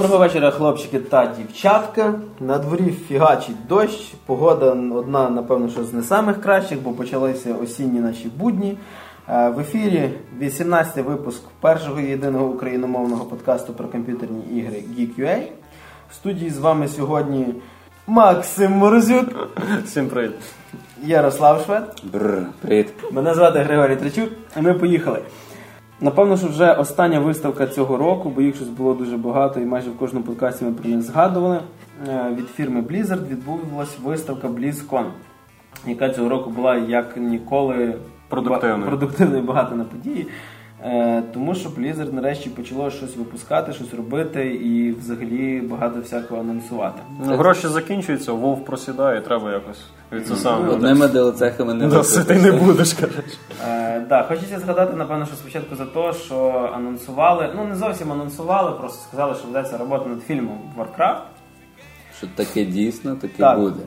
Доброго вечора, хлопчики та дівчатка. На дворі фігачить дощ. Погода одна, напевно, що з не самих кращих, бо почалися осінні наші будні. Е, В ефірі 18-й випуск першого і єдиного україномовного подкасту про комп'ютерні ігри Geek.ua. В студії з вами сьогодні Максим Морозюк, Всім привіт. Ярослав Швед. Бррр, привіт. Мене звати Григорій Тричук, і ми поїхали. Напевно, що вже остання виставка цього року, бо їх щось було дуже багато, і майже в кожному подкасті ми про них згадували. Е, Від фірми Blizzard відбувалась виставка BlizzCon, яка цього року була як ніколи Продуктивною. продуктивною і багато на події. Е, Тому що Blizzard нарешті почало щось випускати, щось робити і взагалі багато всякого анонсувати. Ну, гроші закінчуються, вов просідає, треба якось від це саме. Одними DLC-хами не Досить ти не будеш, кажеш. Е, да, хочеться згадати, напевно, що спочатку за те, що анонсували, ну не зовсім анонсували, просто сказали, що ведеться робота над фільмом Warcraft. Що таке дійсно, таке Так. буде.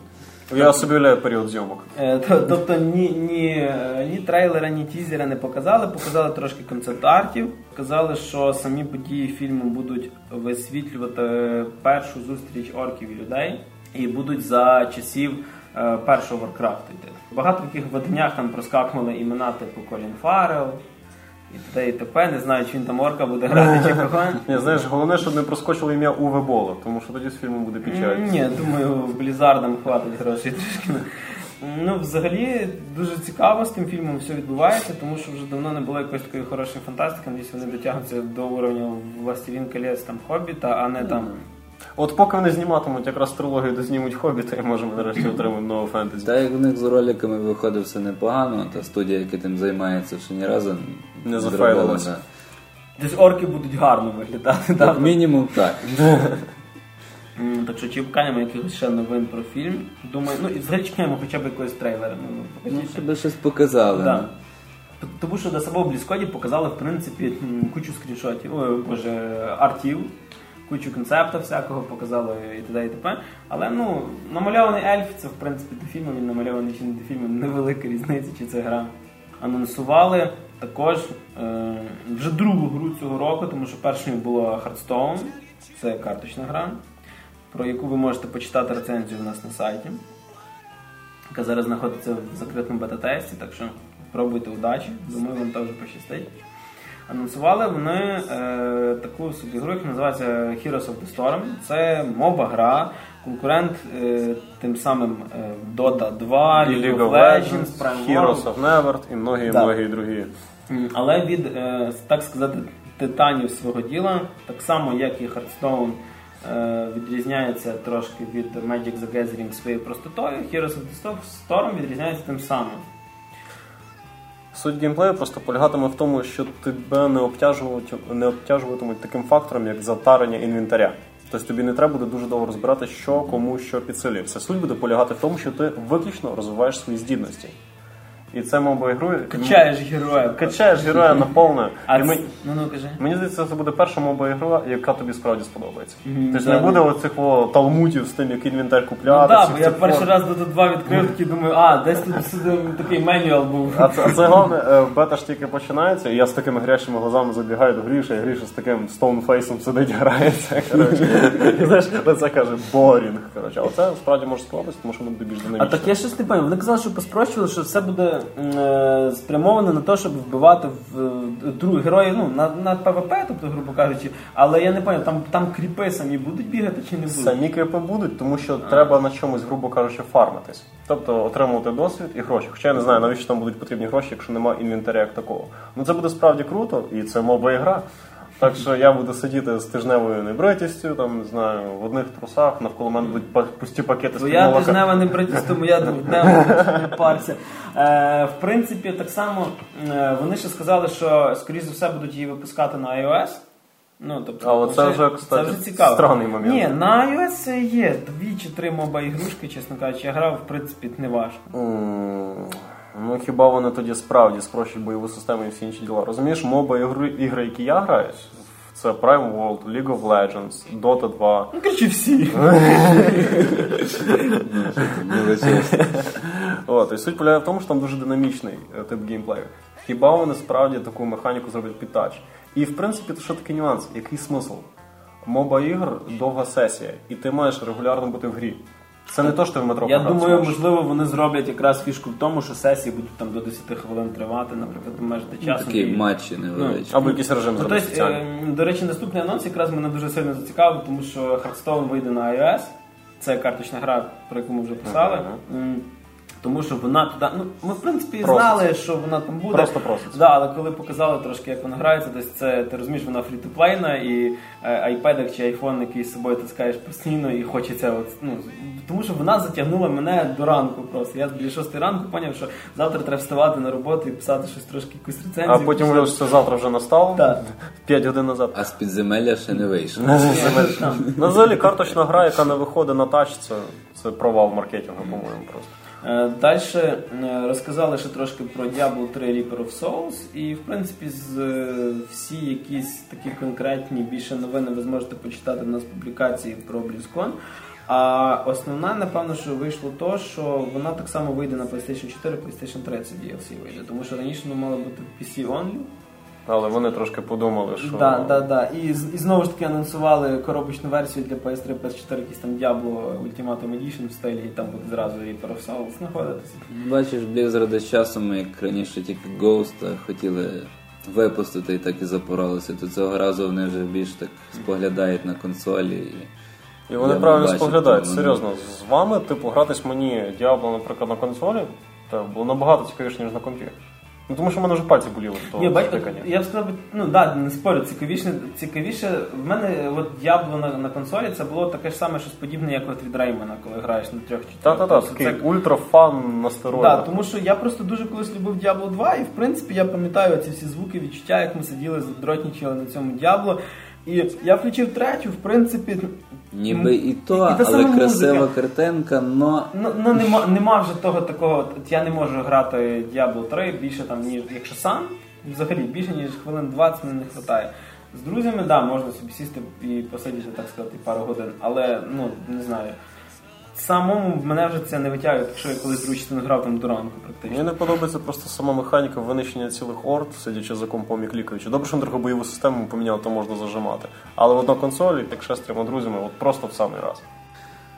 Я собі уявляю період зйомок. Е, Тобто ні, ні, ні трейлера, ні тізера не показали, показали трошки концепт-артів. Сказали, що самі події фільму будуть висвітлювати першу зустріч орків і людей, і будуть за часів е, першого Варкрафту йти. Багато в яких виданнях там проскакували імена типу Колін Фаррелл і т.д. і т.п. Не знаю, чи він там орка буде грати чи кого. Ні, знаєш, головне, щоб не проскочило ім'я Уве Бола, тому що тоді з фільмом буде печаль. Ні, думаю, Блізардам хватить грошей трішки. Ну, взагалі, дуже цікаво з тим фільмом все відбувається, тому що вже давно не було якоїсь такої хорошої фантастики. Надіюсь, вони дотягнуться до уровня Властелін колес там Хобіта, а не там. От поки вони зніматимуть якраз трилогію, де знімуть хобіта, і може ми нарешті отримаємо нову фентезі. Та як в них з роликами виходить все непогано, та студія, яка тим займається, ще ні разу Не зробила, зафейлилась. Десь орки будуть гарно виглядати. Як так? мінімум так. Так що чекаємо якихось ще новин про фільм. Думаю, ну і взагалі чекаємо хоча б якогось трейлера. Ну, ну, Ну, щоб щось показали. Да. ну. Тому що до самого Бліскоді показали в принципі кучу скріншотів, ой, боже, артів, кучу концепту всякого показали і т.д. і т.п. Але ну, намальований ельф, це в принципі до фільму, він намальований чи не до фільму, невелика різниця, чи це гра. Анонсували також е, вже другу гру цього року, тому що першою була Hearthstone, це карточна гра, про яку ви можете почитати рецензію у нас на сайті яка зараз знаходиться в закритому бета-тесті, так що пробуйте удачі, думаю, вам теж пощастить. Анонсували вони е, таку собі гру, яка називається Heroes of the Storm. Це моба гра, конкурент е, тим самим е, Dota 2, І League of Legends, Prime Heroes of Neverth і многі Да. многі другі. Але від, е, так сказати, титанів свого діла, так само як і Hearthstone е, відрізняється трошки від Magic the Gathering своєю простотою, Heroes of the Storm відрізняється тим самим. Суть геймплею просто полягатиме в тому, що тебе не обтяжуватимуть, не обтяжуватимуть таким фактором, як затарення інвентаря. Тобто тобі не треба буде дуже довго розбирати, що кому що підсилює. Все суть буде полягати в тому, що ти виключно розвиваєш свої здібності. І це мова ігрою. Качаєш героя. Качаєш героя наповне. А І ми- Ну ну кажи. Мені здається, це буде перша моба ігра, яка тобі справді сподобається. Мгм, Тобто да, не буде да. оцих о, талмутів з тим, який інвентар Ну купляти. так, бо я перший форм. раз Dota 2 відкрив, такий думаю, а, десь тут такий менюал був. А це, а це головне, е, бета ж тільки починається, і я з такими гарячими глазами забігаю до Гріша, і Гріша з таким стоунфейсом сидить, грається. Коротше. І знаєш, це каже борінг. Коротше. Але це справді може сподобатися, тому що воно буде більш А так я щось не пам'ятаю. Вони казали, що поспрощували, що все буде е, спрямовано на те, щоб вбивати в е, героїв ну, на, на ПВП, тобто, грубо кажучи, але я не пам'ятаю, там, там кріпи самі будуть бігати чи не будуть. Самі крипи будуть, тому що треба на чомусь, грубо кажучи, фармитись. Тобто отримувати досвід і гроші. Хоча я не знаю, навіщо там будуть потрібні гроші, якщо немає інвентаря як такого. Ну це буде справді круто, і це моба ігра. Так що я буду сидіти з тижневою небритістю, там не знаю, в одних трусах, навколо мене будуть пусті пакети з Твоя тижнева не братість, тому я двохднева не парся. Е, в принципі, так само е, вони ще сказали, що скоріш за все будуть її випускати на iOS. Ну, тобто, А от це вже, кстати, це вже цікаво. странний момент. Ні, на iOS є дві чи три моба ігрушки, чесно кажучи, я грав, в принципі, не важко. М, Ну хіба вони тоді справді спрощують бойову систему і всі інші діла? Розумієш, моба ігри, ігри, які я граю, це Prime World, League of Legends, Dota 2. Ну, коротше, всі. От, і суть полягає в тому, що там дуже динамічний е, тип геймплею. Хіба вони справді таку механіку зроблять під тач? І в принципі, то що такий нюанс? Який смисл? моба ігр довга сесія, і ти маєш регулярно бути в грі. Це не то, що ти в метро Я пограти думаю, зможеш. можливо, вони зроблять якраз фішку в тому, що сесії будуть там до 10 хвилин тривати, наприклад, обмежити Ну, часом. такі і- матчі невеличкі. або якийсь режим Ну, зробити тобто, е, до речі, наступний анонс якраз мене дуже сильно зацікавив, тому що Hearthstone вийде на iOS. Це карточна гра, про яку ми вже писали. М, Тому що вона туди. Ну, ми в принципі Проситься. знали, що вона там буде. Просто проситься. Да, але коли показали трошки, як вона грається, десь це ти розумієш, вона фрі-то-плейна, і е, iPad чи iPhone, який з собою таскаєш постійно, і хочеться, от, ну, тому що вона затягнула мене до ранку просто. Я біля 6 ранку зрозумів, що завтра треба вставати на роботу і писати щось трошки якусь рецензію. А потім виявилося, що завтра вже настало Так. 5 годин назад. А з підземелля ще не вийшов. Там. Ну, взагалі, карточна гра, яка не виходить на тач, це, це провал маркетингу, по-моєму, просто. Далі Е, розказали ще трошки про Diablo 3 Reaper of Souls, і в принципі з е, всі якісь такі конкретні більше новини ви зможете почитати в нас публікації про BlizzCon. А основна, напевно, що вийшло то, що вона так само вийде на PlayStation 4, PlayStation 3 це DLC вийде, тому що раніше воно мало бути PC only. Але вони трошки подумали, що Да, да, да. І, і знову ж таки анонсували коробочну версію для PS3, PS4, якийсь там Diablo Ultimate Edition в стилі, і там буде зразу Reaper of Souls знаходитися. Бачиш, Blizzard з часом, як раніше тільки Ghost хотіли випустити і так і запоролися, то цього разу вони вже більш так споглядають на консолі. І... І вони Я правильно бачу, споглядають. тому, Серйозно, з вами, типу, гратись мені Діабло, наприклад, на консолі, та було набагато цікавіше, ніж на компі. Ну тому що в мене вже пальці боліли, то Ні, затикання. я б сказав, ну да, не спорю, цікавіше, цікавіше. В мене от Diablo на, на консолі це було таке ж саме, щось подібне, як от від Реймана, коли граєш на трьох чи Та-та-та, такий це- ультрафан на стероїдах. Да, тому що я просто дуже колись любив Diablo 2, і в принципі я пам'ятаю ці всі звуки, відчуття, як ми сиділи, задротнічили на цьому Diablo. І я включив третю, в принципі, Ніби і то, І та але красива музика. картинка, но Ну, ну нема, нема вже того такого. От я не можу грати Diablo 3 більше там, ніж якщо сам, взагалі більше ніж хвилин 20 мені не вистачає. З друзями, да, можна собі сісти і посидіти, так сказати, пару годин, але ну не знаю. Самому мене вже це не витягує, якщо я колись другу грав там до ранку практично. Мені не подобається просто сама механіка винищення цілих орд, сидячи за компом і клікаючи. Добре, що бойову систему поміняли, то можна зажимати. Але в на консолі, так ще трьома друзями, от просто в самий раз.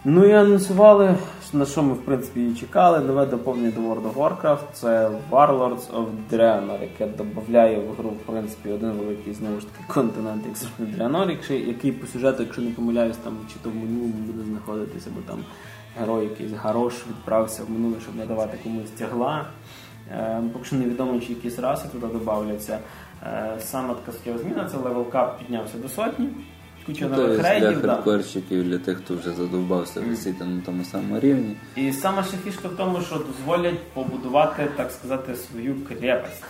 Ну і анонсували, на що ми в принципі і чекали. Нове доповнення до World of Warcraft. Це Warlords of Draenor, яке додає в гру в принципі один великий знову ж таки континент, як завжди Draenor, який, по сюжету, якщо не помиляюсь, там чи то в минулому буде знаходитися, бо там герой якийсь Гарош відправився в минуле, щоб надавати комусь тягла. Е, поки що невідомо, чи якісь раси туди додавляться. Е, саме така зміна це level cap піднявся до сотні. Куча то нових є для рейдів. да. для тих, хто вже задовбався висіти на тому самому рівні. І саме ще фішка в тому, що дозволять побудувати, так сказати, свою крепость.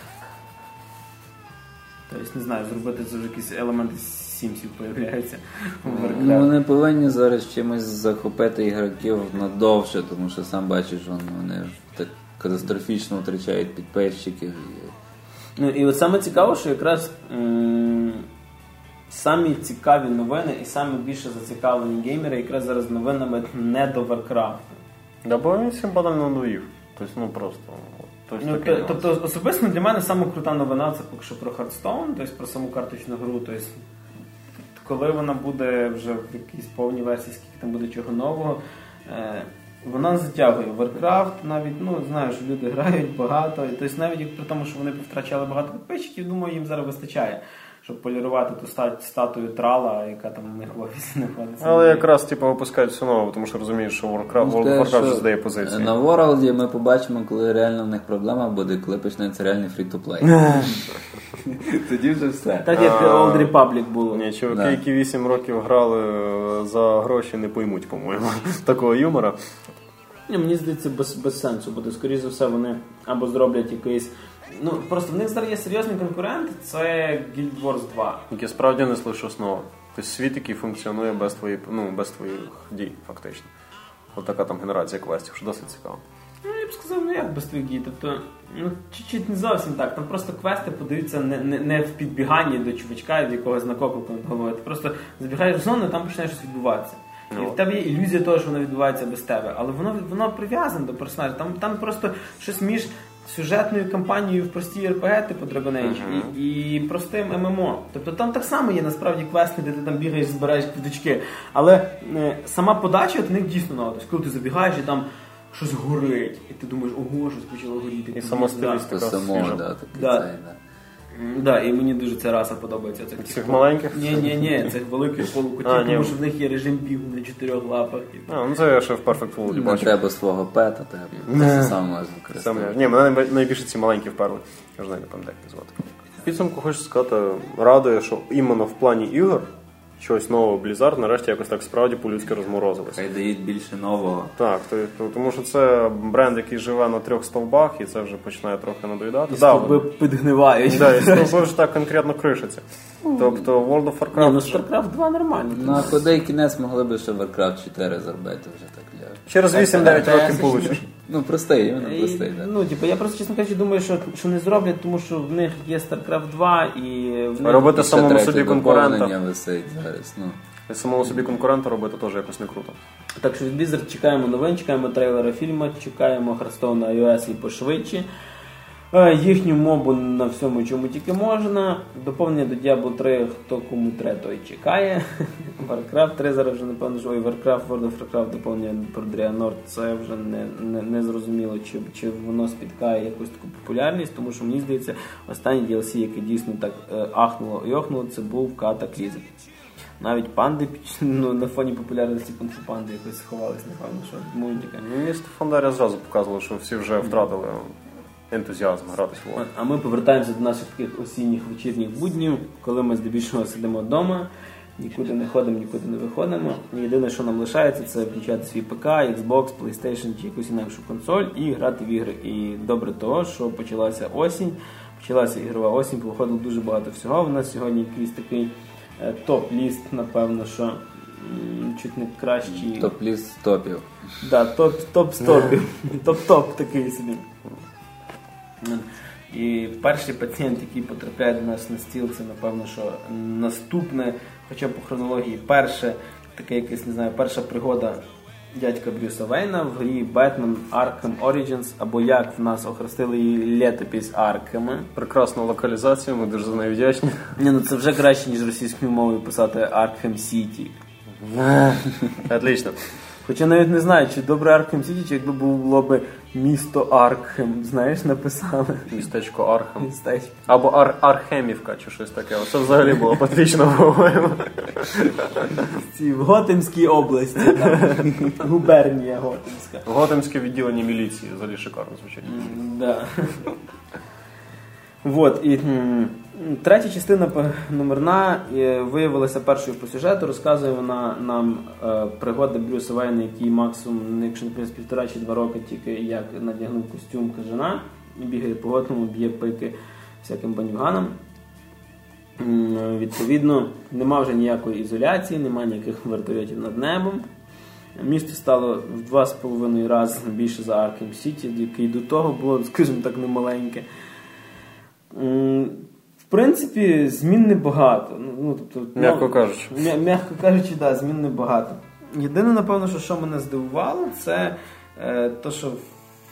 Тобто, не знаю, зробити це вже якісь елементи Sims-ів появляються Ну, вони повинні зараз чимось захопити ігроків надовше, тому що сам бачиш, вон, вони так катастрофічно втрачають підписчиків. Ну і от саме цікаво, що якраз м- самі цікаві новини і самі більше зацікавлені геймери якраз зараз новинами не до Warcraft. Да, бо він всім банально надоїв. Тобто, ну просто. Тобто, Ну, такий тобто, особисто для мене саме крута новина це поки що про Hearthstone, тобто про саму карточну гру. Тобто, коли вона буде вже в якійсь повній версії, скільки там буде чого нового, е, вона затягує. Warcraft навіть, ну знаю, що люди грають багато. Тобто, навіть при тому, що вони втрачали багато підписчиків, думаю, їм зараз вистачає, щоб полірувати ту стат- статую трала, яка там у них в офісі знаходиться. Але якраз типу випускають все нове, тому що розуміють, що Warcraft, Ну, World of Warcraft вже здає позиції. На World ми побачимо, коли реально в них проблема буде, коли почнеться реальний фрі-то-плей. Тоді вже все. Так як А, Old Republic було. Ні, чуваки, Да. які 8 років грали е, за гроші, не поймуть, по-моєму, такого юмора. Ні, мені здається, без, без сенсу буде. Скоріше за все, вони або зроблять якийсь. Ну просто в них зараз є серйозний конкурент, це Guild Wars 2. Які справді несли щось нове. Тобто світ, який функціонує без твоїх, ну, без твоїх дій, фактично. От така там генерація квестів, що досить цікаво. Ну, я б сказав, ну як без твоїх дій. Тобто, ну чуть-чуть не зовсім так. Там просто квести подаються не, не, не в підбіганні до чувачка, від якогось накопив над головою. Ти просто забігаєш в зону, і там починає щось відбуватися. І Ну. в тебе є ілюзія того, що воно відбувається без тебе. Але воно воно прив'язане до персонажа. Там, там просто щось між сюжетною кампанією в простій РПГ, типу Dragon Age, і, і простим ММО. Тобто там так само є насправді квести, де ти там бігаєш, збираєш квіточки. Але е, сама подача от них дійсно надо. Коли ти забігаєш і там щось горить, і ти думаєш, ого, щось почало горіти. І сама стилістика. Да, Да. цей, да. Да, і мені дуже ця раса подобається. Цих, типу, маленьких? Ні, ні, ні, цих великих полукотів, А, ні. тому що в них є режим бігу на чотирьох лапах. І... А, ну це я ще в Perfect World Не бачив. треба свого пета, треба. Це сам можна Саме. використовувати. Ні, мене найб- найбільше ці маленькі вперли. Я ж навіть не пам'ятаю, як їх звати. В підсумку хочу сказати, радує, що іменно в плані ігор щось нового Blizzard нарешті якось так справді по-людськи розморозилося. Хай дають більше нового. Так, то, то- тому що це бренд, який живе на трьох стовбах, і це вже починає трохи надоїдати. І Да, стовби підгнивають. Да, і стовби вже так конкретно кришаться. Тобто World of Ні, Warcraft ну StarCraft 2 нормально. Ну а куди кінець могли би ще Warcraft 4 зробити вже так для. через 8-9 років получиш. Ну простий, іменно І, простий, так. Ну, типу, я просто, чесно кажучи, думаю, що, що не зроблять, тому що в них є StarCraft 2 і в них... Робити І ще самому третє собі доповнення конкурента. висить зараз. Ну. І самому собі конкурента робити теж якось не круто. Так що від Blizzard чекаємо новин, чекаємо трейлера фільму, чекаємо Хрестов на iOS і пошвидше. Е, Їхню мобу на всьому, чому тільки можна. Доповнення до Diablo 3, хто кому треба, той чекає. Warcraft 3 зараз вже напевно що ой, Warcraft, World of Warcraft доповнення про Draenor, це вже не, не, не зрозуміло, чи, чи воно спіткає якусь таку популярність, тому що мені здається, останній DLC, який дійсно так е, ахнуло і охнуло, це був Cataclysm. Навіть панди ну, на фоні популярності кунг-фу панди якось сховались, напевно, що мультика. Мені Стефан зразу показував, що всі вже втратили ентузіазм гратись в А ми повертаємося до наших таких осінніх вечірніх буднів, коли ми здебільшого сидимо вдома, нікуди не ходимо, нікуди не виходимо. І єдине, що нам лишається, це включати свій ПК, Xbox, PlayStation чи якусь інакшу консоль і грати в ігри. І добре того, що почалася осінь, почалася ігрова осінь, виходило дуже багато всього. У нас сьогодні якийсь такий е, топ-ліст, напевно, що м, чуть не кращий. Топ-ліст топів. Да, топ, топ стопів. Топ-топ такий собі. І перший пацієнт, який потрапляє до нас на стіл, це напевно, що наступне, хоча по хронології, перше, таке якесь, не знаю, перша пригода дядька Брюса Вейна в грі Batman Arkham Origins, або як в нас охрестили її летопись Аркема. Прекрасна локалізація, ми дуже за неї вдячні. Ні, ну це вже краще, ніж російською мовою писати Arkham City. Отлично. Хоча навіть не знаю, чи добре Аркхем Сіті, чи якби було б місто Аркхем, знаєш, написали. Містечко Архем. Містечко. Або Ар- Архемівка чи щось таке. Це взагалі було б по-моєму. Ці в Готемській області, там, губернія Готемська. Готемське відділення міліції взагалі шикарно звучить. М, Да. Вот, і м, третя частина номерна е, виявилася першою по сюжету. Розказує вона нам е, пригоди Брюса Вейна, який максимум, ну, якщо не півтора чи два роки тільки як надягнув костюм кажана, бігає по Готему, б'є пики всяким бандюганам. Відповідно, нема вже ніякої ізоляції, нема ніяких вертольотів над небом. Місто стало в два з половиною рази більше за Аркем Сіті, яке й до того було, скажімо так, немаленьке. В принципі, змін небагато. Ну, Ну, тобто, М'яко ну, кажучи. м'я- м'яко кажучи, да, змін небагато. Єдине, напевно, що, що мене здивувало, це е, то, що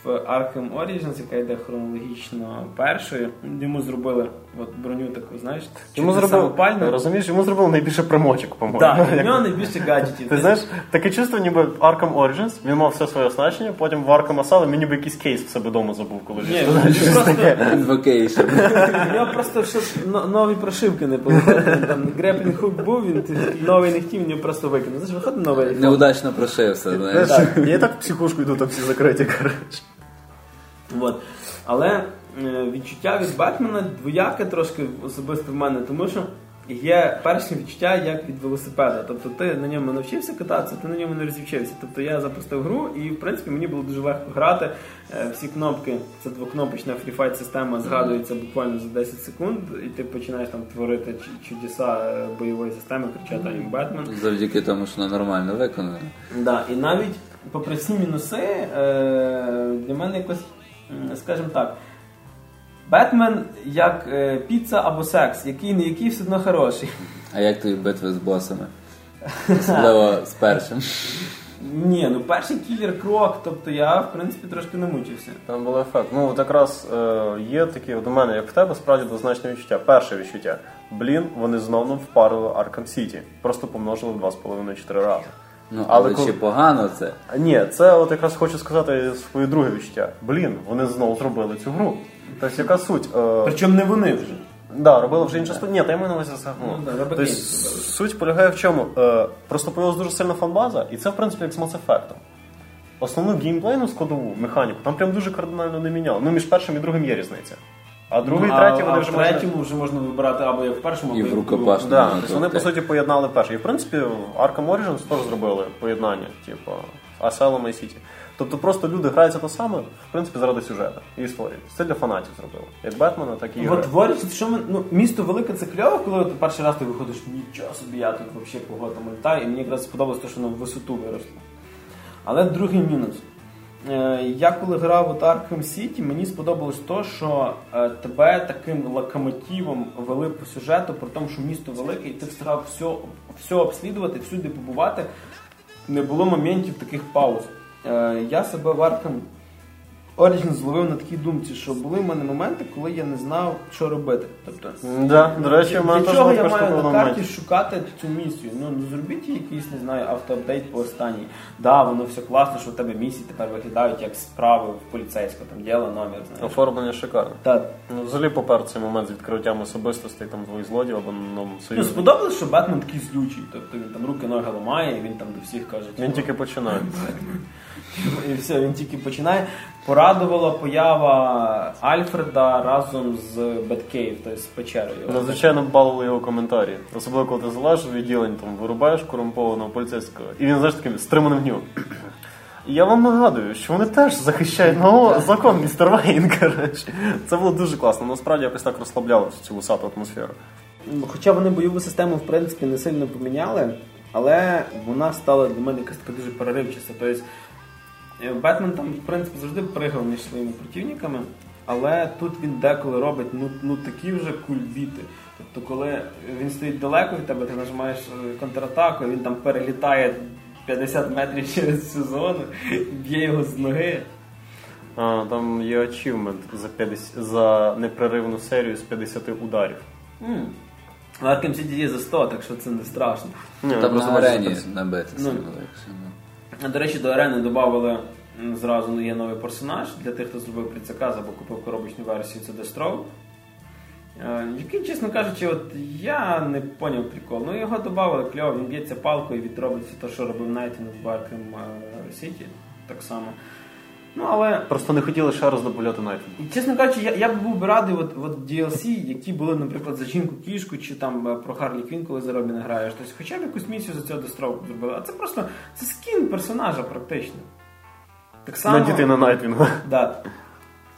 в Arkham Origins, яка йде хронологічно першою, йому зробили от броню таку, знаєш, Йому зробив, самопальну. розумієш, йому зробили найбільше примочок, по-моєму. Так, в нього найбільше гаджетів. Ти знаєш, таке чувство, ніби Arkham Origins, він мав все своє оснащення, потім в Arkham Asylum він ніби якийсь кейс в себе вдома забув, коли Ні, він просто, Invocation. у нього просто щось но- нові прошивки не було. Там grappling hook був, він новий не хотів, він його просто викинув. Знаєш, виходить новий. Неудачно прошився, знаєш. Знаєш, Я і так в психушку йду, там всі закриті, коротше. От. Але відчуття від Бетмена двояке трошки особисто в мене, тому що є перше відчуття як від велосипеда. Тобто ти на ньому навчився кататися, ти на ньому не розівчився. Тобто я запустив гру, і в принципі мені було дуже легко грати. Е, Всі кнопки, це двокнопочна freefight система згадується буквально за 10 секунд, і ти починаєш там творити чудеса е, бойової системи, кричати «I'm Бетмен. Завдяки тому, що вона нормально виконана. Да, і навіть попри всі мінуси, е, для мене якось, скажімо так, Бетмен як е, піца або секс, який не який все одно хороший. А як тобі битви з босами? Особливо з першим. Ні, ну перший кілер крок, тобто я в принципі трошки не мучився. Там був ефект. Ну, от якраз е, є такі, от у мене, як в тебе, справді двозначне відчуття. Перше відчуття. Блін, вони знову впарили Arkham City. Просто помножили в 2,5-4 рази. Ну, Але але коли- чи погано це? Ні, це от якраз хочу сказати своє друге відчуття. Блін, вони знову зробили цю гру. Тобто, яка суть? Е, Причому не вони вже. Да, робили вже інша студія. Ні, та й ми на увазі це. Ну, да, тобто, суть полягає в чому? Е, просто появилась дуже сильна фанбаза, і це, в принципі, як з Mass Effect. Основну геймплейну складову механіку там прям дуже кардинально не міняло. Ну, між першим і другим є різниця. А другий, Ну, третій а, вони а вже в можна- третьому вже можна вибирати або як в першому, І або в рукопашному. Да, Ну, тобто вони по суті поєднали перше. І в принципі Arkham Origins теж зробили поєднання, типу Asylum і City. Тобто просто люди граються те саме, в принципі, заради сюжету і історії. Це для фанатів зробили. Як Бетмена, так і ігри. От що ми, ну, місто велике це кльово, коли ти перший раз ти виходиш, нічого собі, я тут взагалі по Готому літаю, і мені якраз сподобалось те, що воно в висоту виросло. Але другий мінус. Е, Я коли грав от Arkham City, мені сподобалось то, що е, тебе таким локомотивом вели по сюжету, при тому, що місто велике, і ти встигав все, все обслідувати, всюди побувати. Не було моментів таких пауз. Е, Я себе в Origins зловив на такій думці, що були в мене моменти, коли я не знав, що робити. Тобто, Да, до речі, для чого я маю на карті шукати цю місію? Ну, ну зробіть якийсь, не знаю, автоапдейт по останній. Да, воно все класно, що в тебе місії тепер виглядають як справи в поліцейського, там діло номер, знаєш. Оформлення шикарне. Так. Ну, взагалі попер цей момент з відкриттям особистостей там двоїх злодіїв або ну, Ну, сподобалось, що Бетмен такий злючий. Тобто він там руки ноги ламає, і він там до всіх каже, Він тільки починає. і все, він тільки починає. Порадувала поява Альфреда разом з Беткейв, тобто з печерою. Надзвичайно балували його коментарі. Особливо, коли ти залежиш відділень, там вирубаєш корумпованого поліцейського, і він знаєш таким стриманим. І я вам нагадую, що вони теж захищають ну, закон містер Вейн, коротше. Це було дуже класно. Насправді якось так розслабляло цю висату атмосферу. Ну, Хоча вони бойову систему в принципі не сильно поміняли, але вона стала для мене якась така дуже переривчаста. Тобто Бетмен там, в принципі, завжди пригав між своїми противниками, але тут він деколи робить ну, ну такі вже кульбіти. Тобто, коли він стоїть далеко від тебе, ти нажимаєш е, контратаку, він там перелітає 50 метрів через всю зону, б'є його з ноги. А, там є ачівмент за 50, за непреривну серію з 50 ударів. М. В Arkham є за 100, так що це не страшно. Ні, Там просто на арені набити Ну. До речі, до арени додали зразу ну, є новий персонаж для тих, хто зробив предзаказ або купив коробочну версію, це. Е, Який, чесно кажучи, от я не поняв прикол. Ну його додали, кльово, він б'ється палкою, відробить все те, що робив Найтвінг в Arkham City. Так само. Ну, але Просто не хотіли ще раз додати Найтвінга. і, чесно кажучи, я, я б був би радий от, от DLC, які були, наприклад, за жінку кішку чи там е, про Харлі Квін, коли за Робіна граєш. Тобто, хоча б якусь місію за цього достроку зробили. А це просто це скін персонажа практично. Так само. Надіти на Найтвінга. Да.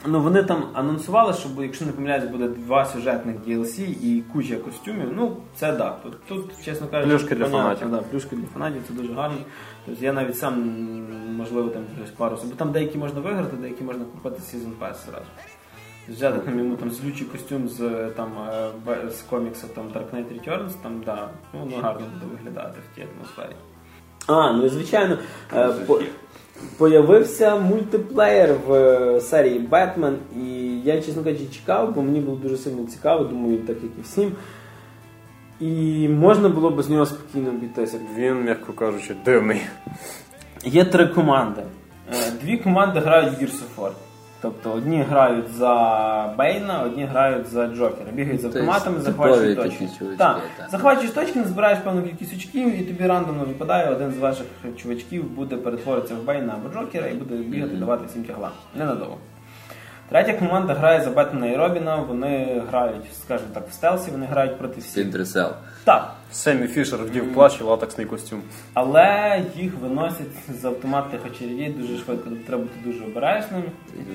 Ну, вони там анонсували, що якщо не помиляюсь, буде два сюжетних DLC і куча костюмів. Ну, це да. Тут, тут чесно кажучи, Плюшки для понятно, фанатів. Да, плюшки для фанатів, це дуже гарно. Тобто я навіть сам, можливо, там пару. Бо там деякі можна виграти, деякі можна купити Season Pass зразу. Взяти там йому там злючий костюм з там е, з коміксу там Dark Knight Returns, там да, ну воно гарно буде виглядати в тій атмосфері. А, ну і звичайно, е, по, появився мультиплеєр в е, серії Бетмен, і я, чесно кажучи, чекав, бо мені було дуже сильно цікаво, думаю, так як і всім. І можна було б з нього спокійно обійтися. Він, м'яко кажучи, дивний. Є три команди. Е, Дві команди грають в Gears of War. Тобто одні грають за Бейна, одні грають за Джокера. Бігають з Тобто автоматами, захвачують точки. Так. Захвачуєш точки, назбираєш певну кількість очків, і тобі рандомно випадає один з ваших чувачків, буде перетворитися в Бейна або Джокера і буде бігати, давати всім тягла. Ненадовго. Третя команда грає за Бетмена і Робіна, вони грають, скажімо так, в стелсі, вони грають проти всіх. Splinter Cell. Так. Сем Фішер вдів плащ і латексний костюм. Але їх виносять з автоматних очередей дуже швидко. Треба бути дуже обережним.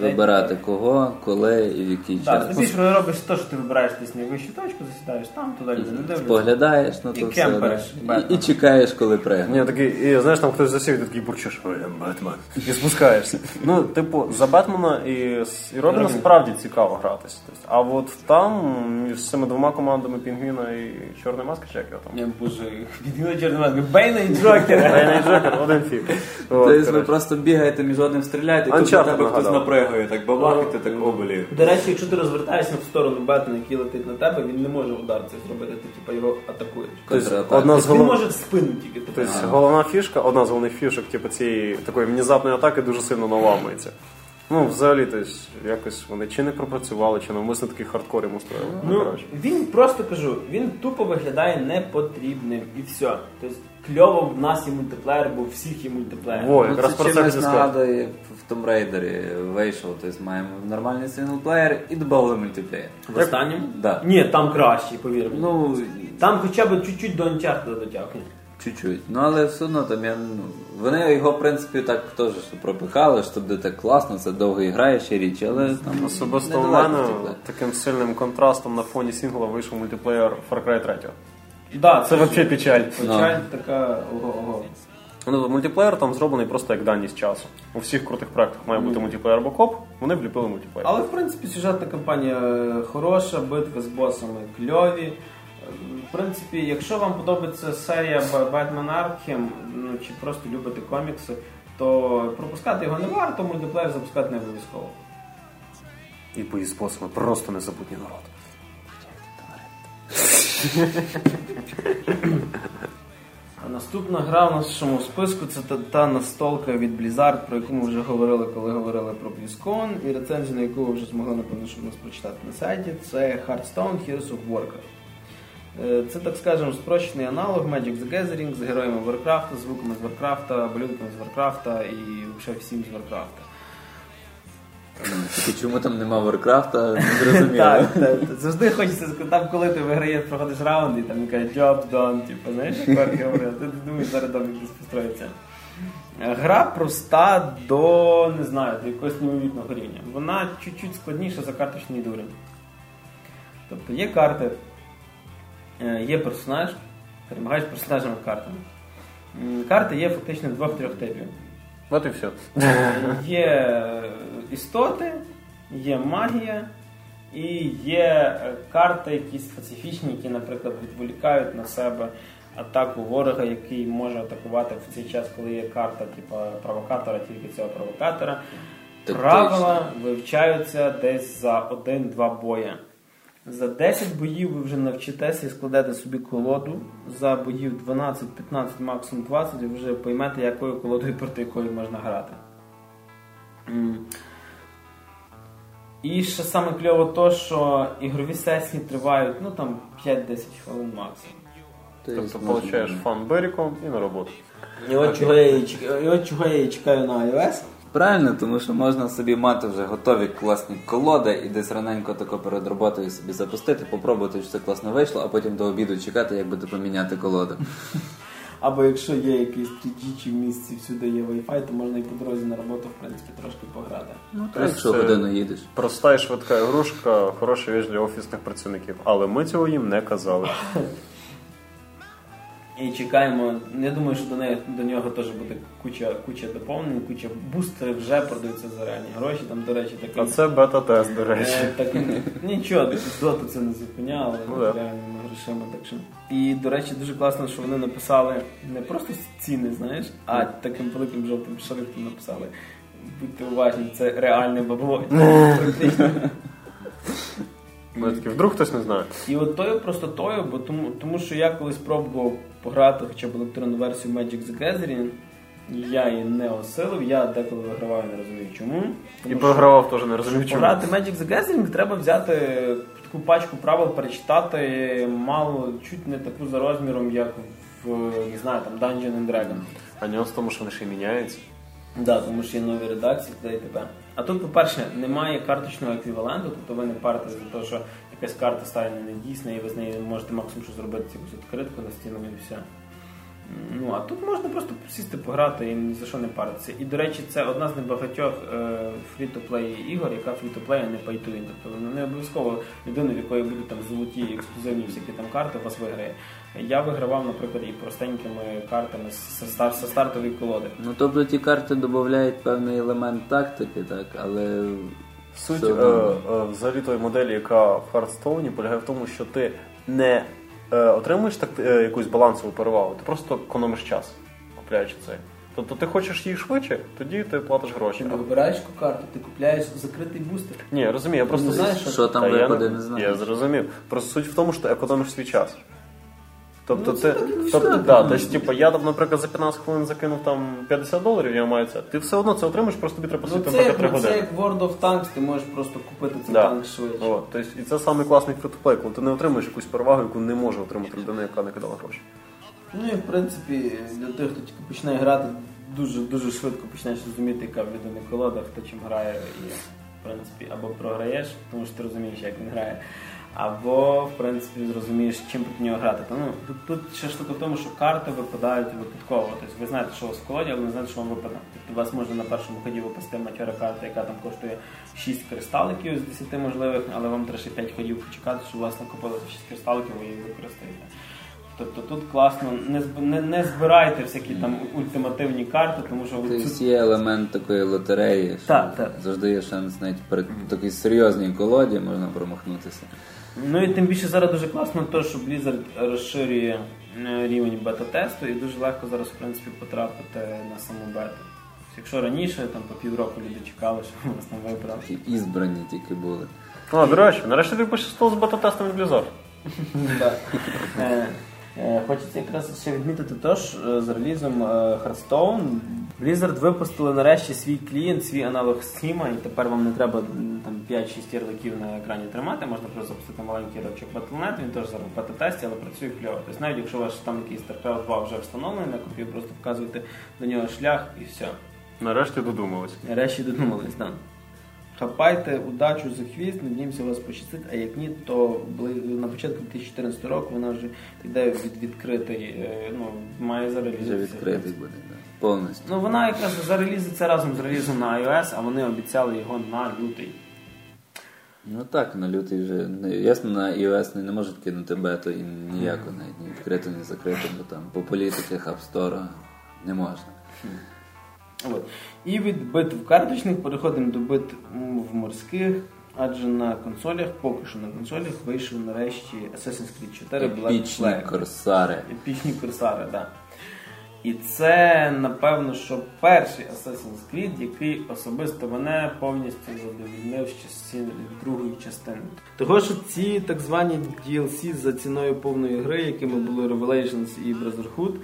Вибирати кого, коли і в який Так, час. здебільшого робиш те, що ти вибираєш десь найвищу точку, засідаєш там, туди люди не дивляться. Поглядаєш, ну І то все. кемпериш. І, і чекаєш, коли пригне. Ні, такий, і знаєш, там хтось засів, і ти такий бурчиш, ой, я Бетмен. І спускаєшся. Ну, типу, за Бетмена і, з- і Робіна Робін. справді цікаво гратися. Тобто, а от там між цими двома командами Пінгвіна і Чорної маски, чи як його? Там. Я боже, підгнули чорномазки. Бейна і Джокера. Бейна і Джокер, один фільм. Тобто ви просто бігаєте між одним стріляєте, і тут на тебе хтось нагадав. так бабахати, так обелів. До речі, якщо ти розвертаєшся в сторону Бетмена, який летить на тебе, він не може удар цей зробити, ти типа його атакуєш. Тобто, одна з Він може в спину тільки. типу. Тобто, головна фішка, одна з головних фішок, типу, цієї такої внезапної атаки дуже сильно наламується. Ну, взагалі, тобто, якось вони чи не пропрацювали, чи навмисно такий хардкор йому створили. Ну, він просто кажу, він тупо виглядає непотрібним і все. Тобто кльово в нас є мультиплеєр, бо всіх є мультиплеєр. Во, Ну, якраз це про це чимось хотів сказати. нагадує, в Tomb Raider вийшов, тобто маємо нормальний синглплеєр і додали мультиплеєр. В останньому? Да. Ні, там краще, повір мені. Ну, Там хоча б чуть-чуть до Uncharted дотягне. Чуть-чуть. Ну але все одно там я ну, вони його в принципі так теж пропихали, що буде так класно, це довго і грає ще річ, але там Особисто в мене таким сильним контрастом на фоні сінгла вийшов мультиплеєр Far Cry 3. Да, Це взагалі печаль. Печаль така ого-ого. Ну, мультиплеєр там зроблений просто як даність часу. У всіх крутих проектах має бути мультиплеєр або коп, вони вліпили мультиплеєр. Але в принципі сюжетна кампанія е, хороша, битви з босами кльові. В принципі, якщо вам подобається серія Batman Arkham, ну чи просто любите комікси, то пропускати його не варто, мультиплеєр запускати не обов'язково. І з босами просто незабутній народ. А наступна гра в нашому списку це та, та настолка від Blizzard, про яку ми вже говорили, коли говорили про BlizzCon, і рецензію, на яку ви вже змогли напевно, щоб нас прочитати на сайті, це Hearthstone Heroes of Warcraft. Е, Це, так скажемо, спрощений аналог Magic the Gathering з героями Warcraft, звуками з Warcraft, малюнками з Warcraft і взагалі всім з Warcraft. Ну, Тільки чому там нема Варкрафта, не зрозуміло. Так, так, завжди хочеться там, коли ти виграєш, проходиш раунд, і там каже job done, типу, знаєш, як Варки ти думаєш, зараз домик десь построїться. Гра проста до, не знаю, до якогось неймовірного рівня. Вона чуть-чуть складніша за карточний дурень. Тобто є карти, є персонаж, перемагаєш персонажами картами. Карти є фактично двох-трьох типів. От і все. Є е, істоти, є магія і є е, карти якісь специфічні, які, наприклад, відволікають на себе атаку ворога, який може атакувати в цей час, коли є карта, типу провокатора, тільки цього провокатора. Правила вивчаються десь за один-два боя. За 10 боїв ви вже навчитеся і складете собі колоду. За боїв 12, 15, максимум 20, ви вже поймете, якою колодою проти якої можна грати. І ще саме кльово то, що ігрові сесії тривають ну там 5-10 хвилин максимум. Тобто получаєш фан беріком і на роботу. І от чого я чекаю, і от чого я і чекаю на iOS. Правильно, тому що можна собі мати вже готові класні колоди і десь раненько тако перед роботою собі запустити, попробувати, що це класно вийшло, а потім до обіду чекати, як буде поміняти колоду. Або якщо є якийсь 3G в місці всюди є Wi-Fi, то можна і по дорозі на роботу, в принципі, трошки пограти. Ну, Тобто якщо годину їдеш. Проста і швидка ігрушка, хороша віж для офісних працівників. Але ми цього їм не казали. І чекаємо. Я думаю, що до неї до нього теж буде куча куча доповнень, куча бустерів вже продаються за реальні гроші. Там, до речі, такий. А це бета-тест, до речі. Е, так, нічого, доту це не зупиняло Ну, да. реальними грошима. Так що. І, до речі, дуже класно, що вони написали не просто ціни, знаєш, а таким великим жовтим шрифтом написали. Будьте уважні, це реальне бабло. Ми такі, вдруг хтось не знає. І от тою просто тою, бо тому, тому що я колись пробував пограти хоча б електронну версію Magic the Gathering, і я її не осилив, я деколи виграваю, не розумію чому. І Тому що програвав теж не розумів, чому. Пограти Magic the Gathering треба взяти таку пачку правил, перечитати мало, чуть не таку за розміром, як в не знаю, там Dungeon and Dragon. А нюанс в тому, що вони ще й міняються. Да, тому що є нові редакції, т.д. і т.п. А тут, по-перше, немає карточного еквіваленту, тобто ви не парите за те, що якась карта стане недійсна, і ви з нею можете максимум що зробити якусь відкритку на стіну і все. Ну, а тут можна просто сісти пограти і ні за що не паритися. І, до речі, це одна з небагатьох фрі-то-плей ігор, яка фрі-то-плей, а не pay-to-win. Тобто не обов'язково людина, в якої будуть там золоті ексклюзивні всякі там карти, вас виграє. Я вигравав, наприклад, і простенькими картами з, з, стар- з стартової колоди. Ну тобто ті карти додають певний елемент тактики, так, але Суть е, е, взагалі тої моделі, яка в Hearthstone-і, полягає в тому, що ти не е, отримуєш так е, якусь балансову перевагу, ти просто економиш час, купляючи цей. Тобто ти хочеш її швидше, тоді ти платиш гроші. Ти не вибираєш карту, ти купляєш закритий бустер. Ні, розумію, я просто Ну, знаєш, Що там випаде, не знаю. Я зрозумів. Просто суть в тому, що ти економиш свій час. Тобто Ну, це ти, тобто, да, ну. тобто, типу, я там, наприклад, за 15 хвилин закинув там 50 доларів, я маю це. Ти все одно це отримаєш, просто тобі треба Ну, посидіти, це, наприклад, 3 як, це як World of Tanks, ти можеш просто купити цей Да. танк швидше. От, тобто, і це самий класний фрі-то-плей, коли ти не отримуєш якусь перевагу, яку не може отримати людина, яка не кидала гроші. Ну і в принципі для тих, хто тільки починає грати, дуже дуже швидко починаєш розуміти, яка в людини колода, хто чим грає, і в принципі або програєш, тому що ти розумієш, як він грає, або в принципі зрозумієш, чим проти нього грати. Тому тут, тут ще штука в тому, що карти випадають випадково. Тобто ви знаєте, що у вас в колоді, але не знаєте, що вам випаде. Тобто у вас може на першому ході випасти матьора карта, яка там коштує 6 кристаликів з 10 можливих, але вам треба ще 5 ходів почекати, щоб у вас накопилося 6 кристаликів, ви її використаєте. Тобто тут класно, не, не, не збирайте всякі там ультимативні карти, тому що Тобто цю- є елемент такої лотереї, що Так, так. завжди є шанс навіть при такій серйозній колоді можна промахнутися. Ну і тим більше зараз дуже класно те, що Blizzard розширює е, рівень бета-тесту і дуже легко зараз в принципі потрапити на саму бету. Якщо раніше, там по півроку люди чекали, що нас там вибрали. Такі ізбрані тільки були. О, до речі, нарешті ти пощастило з бета-тестом від Blizzard. Е, Хочеться якраз ще відмітити те, що е, з релізом е, Hearthstone Blizzard випустили нарешті свій клієнт, свій аналог Steam, і тепер вам не треба там 5-6 ярликів на екрані тримати, можна просто запустити маленький ярличок Battle.net, він теж зараз в бета-тесті, але працює кльово. Тобто навіть якщо ваш там якийсь StarCraft 2 вже встановлений на копію, просто вказуєте до нього шлях і все. Нарешті додумались. Нарешті додумались, так. Хапайте удачу за хвіст, надіємося, вас пощастить, а як ні, то на початку 2014 року вона вже йде від відкритий, е, ну, має Вже відкритий буде, да. повністю. Ну вона якраз зарелізиться разом з релізом на iOS, а вони обіцяли його на лютий. Ну так, на лютий вже ясно, на iOS не, не можуть кинути бету і ніяко, навіть ні відкрито, ні закрито, бо там по App Store не можна. От. І від битв карточних переходимо до битв в морських, адже на консолях, поки що на консолях, вийшов нарешті Assassin's Creed 4 Black Епічні Flag. корсари. Епічні корсари, так. І це, напевно, що перший Assassin's Creed, який особисто мене повністю задовільнив з часів другої частини. Того, що ці так звані DLC за ціною повної гри, якими були Revelations і Brotherhood,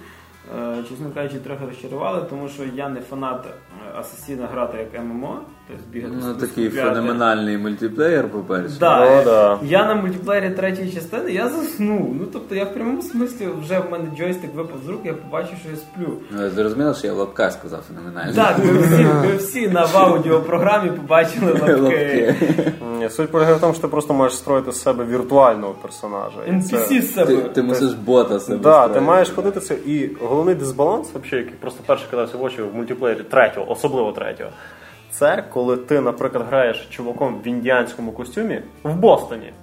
чесно кажучи, трохи розчарували, тому що я не фанат е, Асасіна грати як ММО, тобто бігати Ну такий феноменальний мультиплеєр, по-перше. Да, О, е, да. Я на мультиплеєрі третьої частини я заснув. Ну тобто я в прямому смислі вже в мене джойстик випав з рук, я побачив, що я сплю. Ну, зрозуміло, що я в лапках сказав феноменальний. Так, ви всі, ви всі на аудіопрограмі побачили лапки. Лапки. Ні, Суть полягає в тому, що ти просто можеш строїти з себе віртуального персонажа. NPC з себе. Ти, ти мусиш бота себе. Да, ти маєш ходити це. І головний дисбаланс, взагалі, який просто перший кидався в очі в мультиплеєрі третього, особливо третього. Це коли ти, наприклад, граєш чуваком в індіанському костюмі в Бостоні.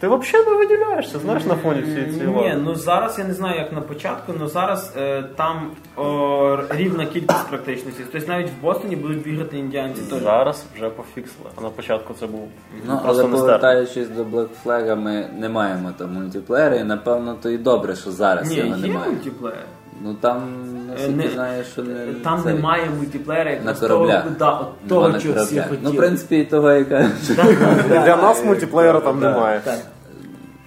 Ти взагалі не виділяєшся, знаєш, на фоні цієї цієї Ні, ну зараз я не знаю, як на початку, але зараз е, там о, рівна кількість практичності. Тобто навіть в Бостоні будуть бігати індіанці теж. Зараз вже пофіксили. А на початку це був Ну, просто але повертаючись до Black Flag, ми не маємо там мультиплеєра, і напевно то і добре, що зараз Ні, його є немає. мультиплеєр. Ну там Е, не- знаєш, що не Там це- немає мультиплеєра, на якраз кораблях. того, да, от того, на чого всі хотіли. Ну, в принципі, того, яка. Для нас мультиплеєра там немає. Так.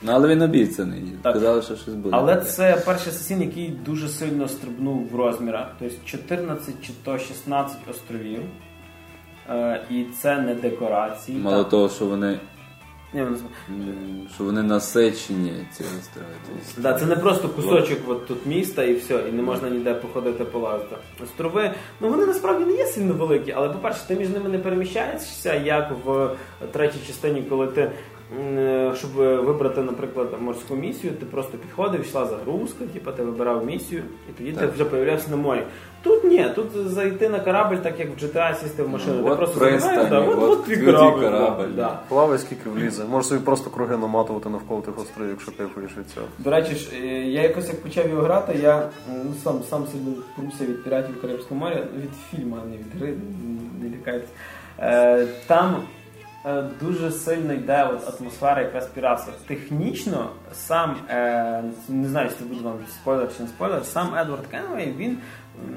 Ну, але він обіцяний. Казали, що щось буде. Але це перший асасін, який дуже сильно стрибнув в розмірах. Тобто 14 чи то 16 островів. Е, і це не декорації. Мало того, що вони, Ні, вони- що вони насичені, ці острови. Тобто, Да, це не просто кусочок от тут міста і все, і не можна ніде походити полазити. Острови, ну вони насправді не є сильно великі, але по-перше, ти між ними не переміщаєшся, як в третій частині, коли ти. Е, Щоб вибрати, наприклад, морську місію, ти просто підходив, йшла загрузка, типу, ти вибирав місію, і тоді ти вже появлявся на морі. Тут ні, тут зайти на корабль, так як в GTA сісти в машину. Ну, ти от просто пристані, забираєш, да, от, от от твій корабль. корабль, да. Плавай скільки влізе. Можеш собі просто круги наматувати навколо тих островів, якщо кайфуєш від цього. До речі, ж, е, я якось як почав його грати, я ну, сам, сам собі пруся від піратів Карибського моря, від фільму, а не від гри, не лякайтесь. Е, там е, дуже сильно йде от атмосфера якраз піратства. Технічно сам е, не знаю, чи це буде вам спойлер чи не спойлер, сам Едвард Кенвей, він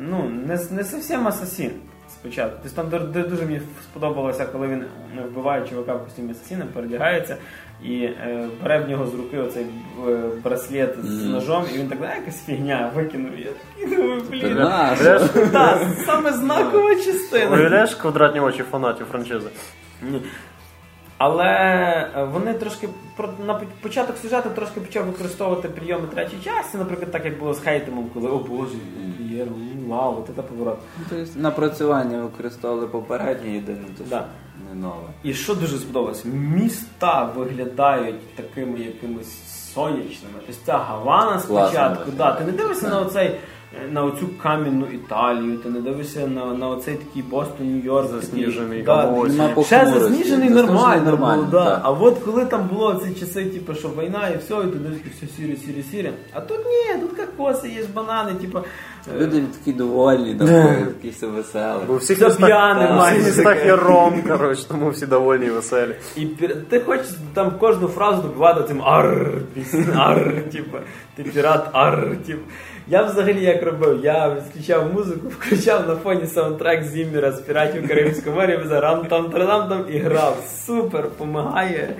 ну, не, не зовсім асасін спочатку. Тобто там ду- ду- дуже мені сподобалося, коли він е, вбиває чувака в костюмі асасіна, передягається і е, бере в нього з руки оцей е, браслет з ножом, і він так, а якась фігня викинув. Я такий думаю, блін. Так, саме знакова частина. уявляєш квадратні очі фанатів франшизи? Але е, вони трошки на початок сюжету трошки почав використовувати прийоми третьої частини, наприклад, так як було з Хейтемом, коли о боже, П'єр, вау, от це поворот. Тобто напрацювання використовували попередні, єдине, то Да. не нове. І що дуже сподобалось, міста виглядають такими якимись сонячними. Тобто ця Гавана спочатку, да, ти не дивишся на оцей. Е, На оцю кам'яну Італію, ти не дивишся на, на оцей такий Бостон, Нью-Йорк. Засніжений, да, Ось. Ще засніжений нормально, нормально, було, да. А от коли там було ці часи, типу, що війна і все, і ти дивишся, все сірі, сірі, сірі. А тут ні, тут кокоси, є ж банани, типу. е, Люди такі довольні, такі все веселі. Бо у всіх Все містах, п'яне у всіх майже містах є ром, коротше, тому всі довольні і веселі. І пір- ти хочеш там кожну фразу добивати цим ар, пісню, ар, типу, ти пірат, ар, типу. Я взагалі як робив, я включав музику, включав на фоні саундтрек Зімміра з піратів Карибського моря, за рам там там там і грав. Супер, помагає.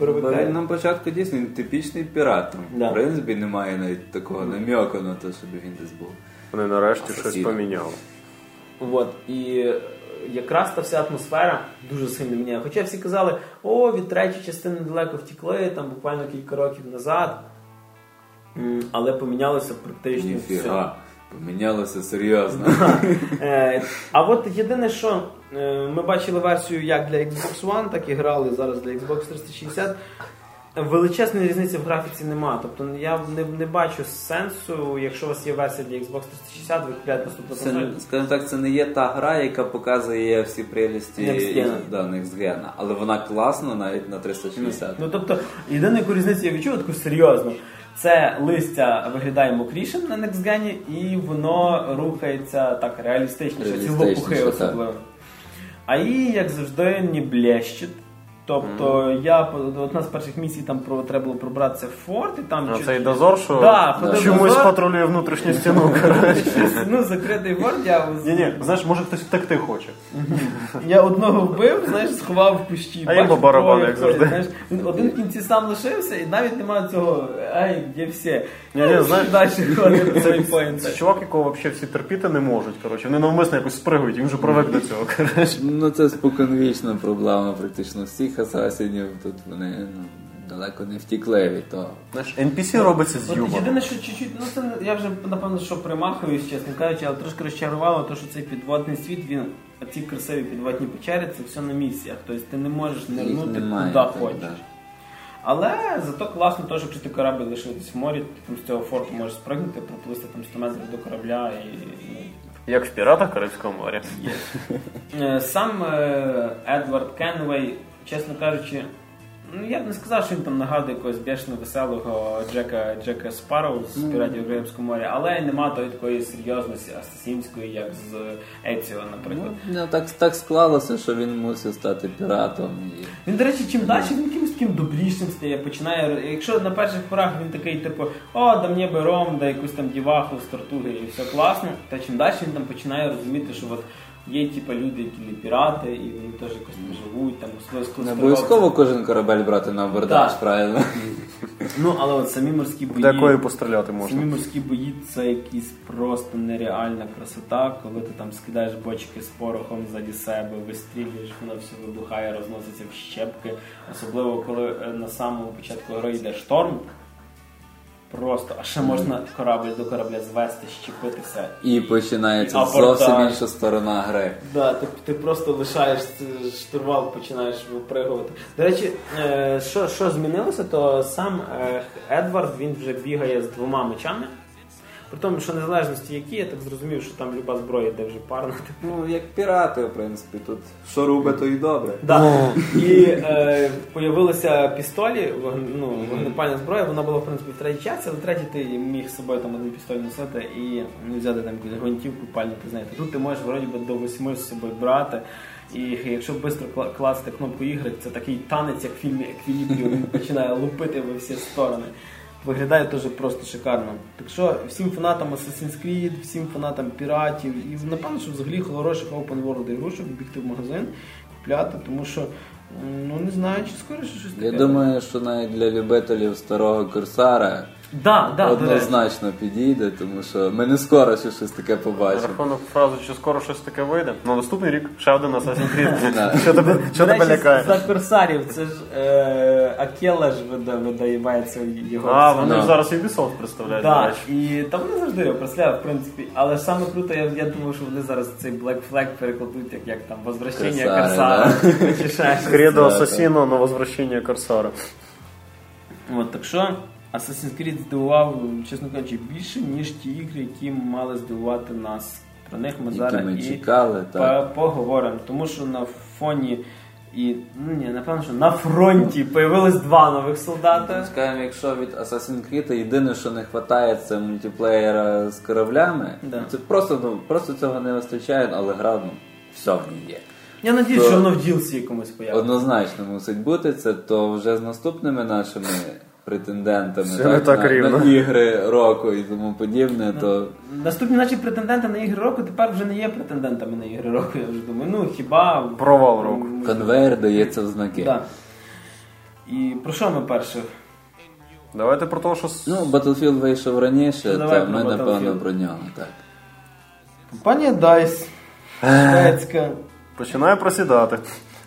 Він на початку дійсно він типічний пірат. Там, Да. В принципі, немає навіть такого намьоку на те, щоб він десь був. Вони нарешті щось Асасіна. поміняли. От, і е, якраз та вся атмосфера дуже сильно міняє. Хоча всі казали, о, від третьої частини далеко втікли, там буквально кілька років назад. Але помінялося практично все. Помінялося серйозно. Е, А от єдине, що е, ми бачили версію як для Xbox One, так і грали зараз для Xbox 360. Величезної різниці в графіці нема. Тобто я не, не бачу сенсу, якщо у вас є версія для Xbox 360, ви купляєте наступну Це, консоль. не- скажімо так, це не є та гра, яка показує всі прелісті Next Gen. да, Gen. Але вона класна навіть на 360. Ну тобто, єдину яку різницю я відчув таку серйозну. Це листя виглядає мокрішим на NextGen, і воно рухається так реалістичніше, ці лопухи особливо. А її, як завжди, не блещить. Тобто я одна з перших місій там про треба було пробратися в форт, і там А чуть- цей дозор, що Да, ходив чомусь дозор. патрулює внутрішню стіну. ну, закритий форт, я, Ні, ні, знаєш, може хтось втекти хоче. я одного вбив, знаєш, сховав в кущі. А їм барабану, троє як завжди. Знаєш, він один в кінці сам лишився, і навіть немає цього, ай, де всі. Ні, ні, знаєш, далі ходить Це, це чувак, якого взагалі всі терпіти не можуть. Коротше, вони навмисно якось спригують, він вже привик до цього. Ну це споконвічна проблема практично всіх асасінів. Тут вони ну, далеко не втікли від того. Знаєш, NPC робиться з юмором. єдине, що чуть-чуть, ну це я вже напевно, що примахуюсь, чесно кажучи, але трошки розчарувало, то, що цей підводний світ, він ці красиві підводні печери, це все на місіях. Тобто ти не можеш нирнути куди так, хочеш. да. Але зато класно, теж, якщо ти корабль лишив десь в морі, ти там з цього форту можеш спригнути, проплисти там 100 метрів до корабля і. ну, Як в піратах Карибського моря. Е, Сам е, Едвард Кенвей, чесно кажучи, ну я б не сказав, що він там нагадує якогось бешено веселого Джека Джека Спарроу з піратів Карибського моря, але нема тої такої серйозності асасінської, як з Еціо, наприклад. Ну, ну, так, так склалося, що він мусив стати піратом. Він, до речі, чим далі, він якимось таким добрішим стає. Починає. Якщо на перших порах він такий, типу, о, да мені би ром, да якусь там діваху з тортуги і все класно, то чим далі він там починає розуміти, що от є типу, люди, які не пірати, і вони теж якось там живуть, там особливо Не обов'язково кожен корабель брати на абордаж, Так. правильно? Ну, але от самі морські бої. Якої постріляти можна. Самі морські бої це якісь просто нереальна красота, коли ти там скидаєш бочки з порохом ззаді себе, вистрілюєш, воно все вибухає, розноситься в щепки. Особливо коли е, на самому початку гри йде шторм. Просто, а ще можна корабль до корабля звести, щепитися. І починається І зовсім інша сторона гри. Да, ти, ти просто лишаєш штурвал, починаєш випригувати. До речі, е, що, що змінилося, то сам е, Едвард він вже бігає з двома мечами. При тому, що незалежності які, я так зрозумів, що там люба зброя йде вже парна. Ну, як пірати, в принципі, тут що робить, то і добре. Да. І е, появилися пістолі, ну, вогнепальна зброя, вона була в принципі в третій часі, але третій ти міг з собою там один пістоль носити і ну, взяти там гвинтівку, пальну, ти знаєте. Тут ти можеш вроді би до восьми з собою брати. І якщо швидко класти кнопку Y, це такий танець, як в фільмі Еквілібріум, він починає лупити во всі сторони. Виглядає теж просто шикарно. Так що всім фанатам Assassin's Creed, всім фанатам піратів, і напевно, що взагалі хороших open world ігрушок бігти в магазин, купляти, тому що ну не знаю, чи скоріше щось таке. Я думаю, що навіть для любителів старого корсара да, да, однозначно підійде, тому що ми не скоро ще щось таке побачимо. Рахунок фрази, що скоро щось таке вийде. На наступний рік ще один Assassin's Creed. Що тебе що тебе лякає? За корсарів, це ж е, Акела ж видається його. А, вони ж зараз Ubisoft представляють. Так, і там вони завжди його представляють, в принципі. Але саме круто, я думаю, що вони зараз цей Black Flag перекладуть, як, як там возвращення Корсара. Кредо Асасіно на возвращення Корсара. От, так що Assassin's Creed здивував, чесно кажучи, більше, ніж ті ігри, які мали здивувати нас. Про них ми зараз ми і чекали, так. поговоримо. Тому що на фоні і ну ні, напевно, що на фронті появилось два нових солдата. Скажемо, якщо від Assassin's Creed єдине, що не вистачає, це мультиплеєра з кораблями. Да. Це просто ну, просто цього не вистачає, але гра ну, все в ній є. Я надіюсь, що воно в DLC якомусь появиться. Однозначно мусить бути це, то вже з наступними нашими претендентами Все так, так на, рівно. на ігри року і тому подібне, то Наступні наші претенденти на ігри року тепер вже не є претендентами на ігри року, я вже думаю. Ну хіба Провал року. конвейер дається в знаки. Да. І про що ми перше? Давайте про те, що Ну, Battlefield вийшов раніше, Ну, то ми напевно про нього. Так. Компанія DICE, шведська, починає просідати.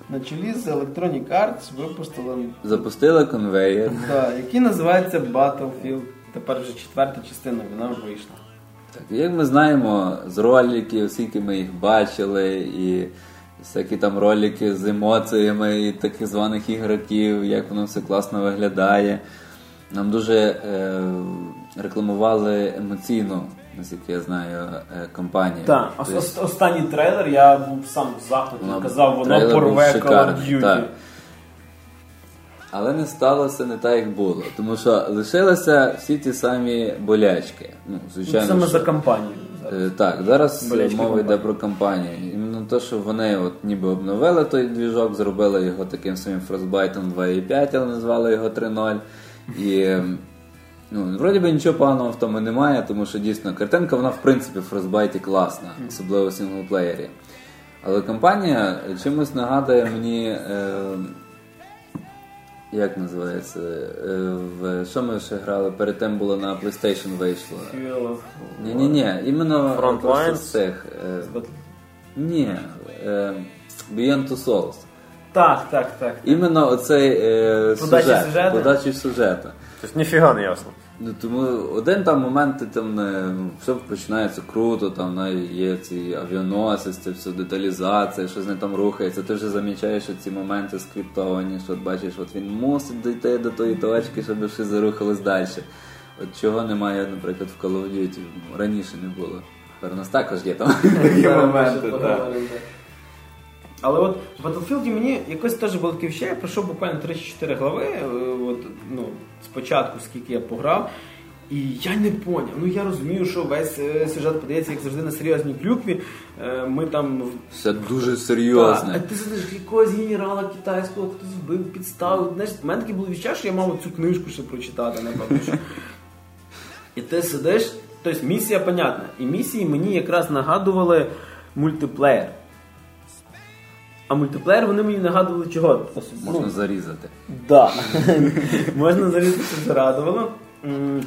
На чолі з Electronic Arts випустила, Запустили конвейер. да, який називається Battlefield. Тепер вже четверта частина, вона вийшла. Так, як ми знаємо з роликів, скільки ми їх бачили, і всякі там ролики з емоціями і таких званих ігроків, як воно все класно виглядає. Нам дуже е, рекламували емоційно, наскільки я знаю, е, компанію. Так, Тобто, ос- останній трейлер я був сам в захваті, Воно- казав, воно порве Call of Duty. Але не сталося не так, як було. Тому що лишилися всі ті самі болячки. Ну, звичайно, Саме що... за кампанію. зараз. Е, Так, зараз Болячки мова йде про кампанію. Іменно те, що вони от ніби обновили той двіжок, зробили його таким самим Frostbite 2.5, але назвали його 3.0. І ем, ну, вроді би нічого поганого в тому немає, тому що дійсно картинка, вона в принципі в Frostbite класна, особливо в синглплеєрі. Але кампанія чимось нагадує мені. Е, як називається? Е, в що ми ще грали? Перед тим було на PlayStation вийшло. Ні, ні, ні, іменно Frontlines? з цих. Е, ні, е, Beyond Two Souls. Так, так, так. Іменно оцей е, Подача сюжет, сюжету? подача сюжету. Тобто ніфіга не ясно. Ну, тому один там момент ти там не, ну, все починається круто, там навіть є ці авіаносець, це все деталізація, щось не там рухається. Ти вже замічаєш що ці моменти скриптовані, що от бачиш, от він мусить дійти до тої точки, щоб щось зарухалось далі. От чого немає, наприклад, в Call of Duty. Раніше не було. Тепер у нас також є там такі моменти. Але от в Battlefield мені якось теж було таке вщення, я пройшов буквально 3-4 глави, е, от, ну, спочатку, скільки я пограв. І я не поняв. Ну я розумію, що весь е, сюжет подається, як завжди, на серйозній клюкві. Е, Ми там Все дуже серйозне. а ти сидиш якогось генерала китайського, хтось вбив, підставив. Знаєш, в мене таке було відчуття, що я мав цю книжку ще прочитати, напевно. І ти сидиш, тобто місія понятна. І місії мені якраз нагадували мультиплеєр. А мультиплеєр вони мені нагадували чого? Можна Ну, зарізати. Да. Можна зарізати, це зарадувало. М,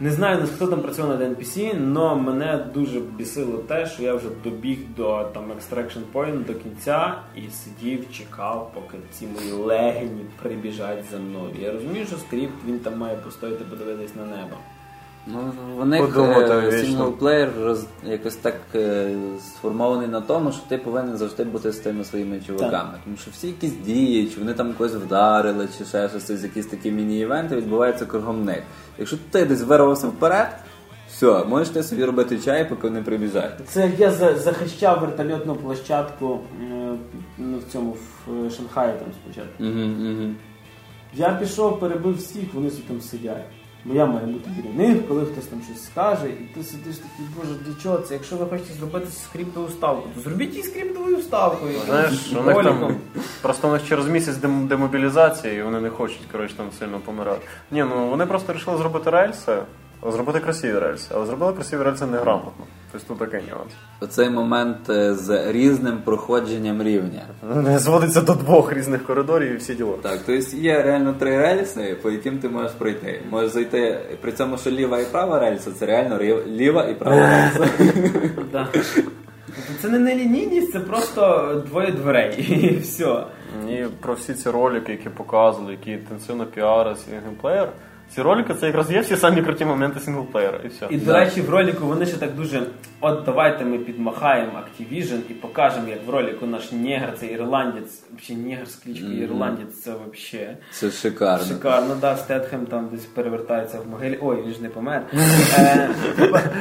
Не знаю, хто там працював над NPC, але мене дуже бісило те, що я вже добіг до там extraction point до кінця і сидів, чекав, поки ці мої легені прибіжать за мною. Я розумію, що скрипт він там має постояти, подивитись на небо. Ну, вони Подумати е, синглплеєр роз, якось так е, сформований на тому, що ти повинен завжди бути з тими своїми чуваками. Тому що всі якісь дії, чи вони там когось вдарили, чи ще щось, якісь такі міні-івенти відбуваються кругом них. Якщо ти десь вирвався вперед, все, можеш ти собі робити чай, поки вони прибіжать. Це як я захищав вертольотну площадку ну, в цьому в е, Шанхаї там спочатку. Угу, угу. Я пішов, перебив всіх, вони там сидять. Бо я маю бути біля них, коли хтось там щось скаже, і ти сидиш такий, боже, для чого це? Якщо ви хочете зробити скриптову ставку, то зробіть її скриптовою ставкою. Знаєш, у них там просто у них через місяць дем- демобілізації, і вони не хочуть коротше, там сильно помирати. Ні, ну вони просто вирішили зробити рельси, зробити красиві рельси, але зробили красиві рельси неграмотно. Тобто тут такий нюанс. Оцей момент е, з різним проходженням рівня. Не зводиться до двох різних коридорів і всі діла. Так, тобто є реально три рельси, по яким ти можеш пройти. Можеш зайти, при цьому, що ліва і права рельса, це реально рів- ліва і права рельса. Це не нелінійність, це просто двоє дверей. І все. І про всі ці ролики, які показували, які інтенсивно піари сінглплеєр. Ці ролики це якраз є всі самі круті моменти сінглплеєра, і все. І, до речі, в ролику вони ще так дуже. От давайте ми підмахаємо Activision і покажемо, як в ролику наш негр, це ірландець, взагалі негр з кличкою ірландець, це взагалі. Це шикарно. Шикарно, да, Стетхем там десь перевертається в могилі. Ой, він ж не помер. Е,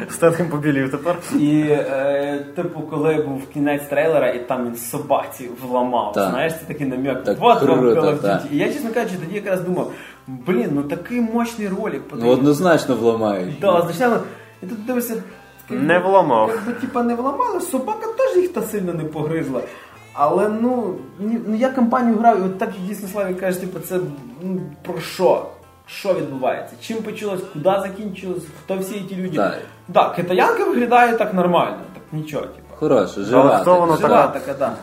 Стетхем побілів тепер. і, е, типу, коли був кінець трейлера, і там він собаці вламав. Знаєш, це такий намек. Так Вот вам Call of. Duty. І я, чесно кажучи, тоді якраз думав, блін, ну такий мощний ролик. Ну однозначно вламають. Да, звичайно, і тут дивишся. Не вламав. Якби типа не вламали, собака теж їх та сильно не погризла. Але ну, ну я кампанію грав, і от так і дійсно Славі каже, типу, це ну, про що? Що відбувається? Чим почалось, куди закінчилось, хто всі ті люди? Так. Да, китаянка виглядає так нормально, так нічого, типу. Хороше, жива. Жива така, да.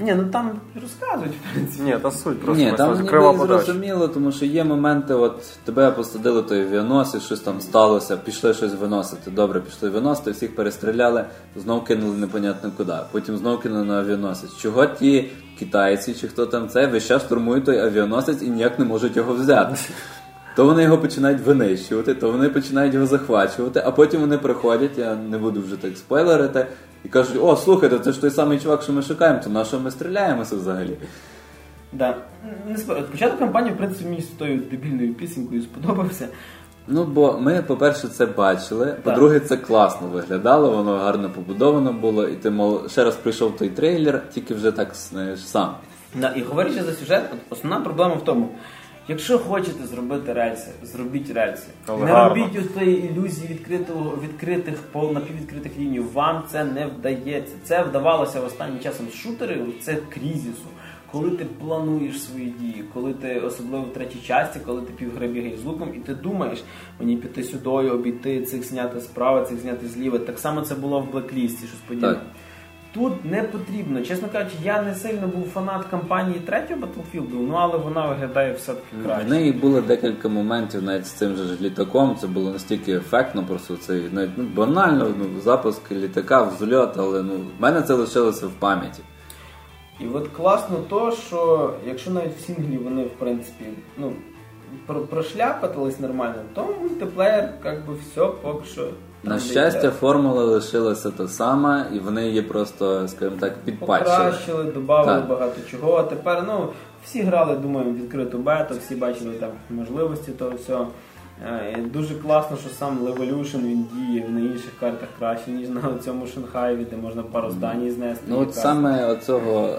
Ні, ну там розказують, в принципі. Ні, та суть просто Ні, там ніби крива зрозуміло, тому що є моменти, от тебе посадили той авіаносець, щось там сталося, пішли щось виносити. Добре, пішли виносити, всіх перестріляли, знов кинули непонятно куди. Потім знов кинули на авіаносець. Чого ті китайці чи хто там це весь час штурмують той авіаносець і ніяк не можуть його взяти. То вони його починають винищувати, то вони починають його захвачувати, а потім вони приходять, я не буду вже так спойлерити, і кажуть: о, слухайте, це ж той самий чувак, що ми шукаємо, то на що ми стріляємося взагалі? Да. Не Початок кампанії, в принципі, мені з тою дебільною пісенькою сподобався. Ну, бо ми, по-перше, це бачили. По-друге, це класно виглядало, воно гарно побудовано було, і ти мов ще раз прийшов той трейлер, тільки вже так знаєш сам. Да, і говорячи за сюжет, основна проблема в тому, якщо хочете зробити рельси, зробіть рельси. Але не гарно. робіть у тієї ілюзії відкритого, відкритих, напіввідкритих ліній. Вам це не вдається. Це вдавалося в останнім часом з шутерів, це крізісу. Коли ти плануєш свої дії, коли ти особливо в третій часті, коли ти півгри бігаєш з луком, і ти думаєш, мені піти сюди, обійти цих зняти справа, цих зняти зліва. Так само це було в Блеклісті, щось подібне. Тут не потрібно. Чесно кажучи, я не сильно був фанат кампанії третього Battlefield, ну але вона виглядає все-таки краще. В неї було декілька моментів навіть з цим же ж літаком. Це було настільки ефектно, просто це навіть ну, банально, ну, запуск літака, взльот, але ну, в мене це лишилося в пам'яті. І от класно то, що якщо навіть в сінглі вони в принципі ну, прошляпатились нормально, то мультиплеєр як би все поки що. На щастя, формула лишилася та сама, і вони її просто, скажімо так, підпатчили. покращили, додали багато чого. А тепер ну всі грали, думаю, відкриту бету, всі бачили там можливості того всього. Е, Дуже класно, що сам Levolution він діє на інших картах краще, ніж на цьому Шанхаєві, де можна пару зданій знести. Ну от саме оцього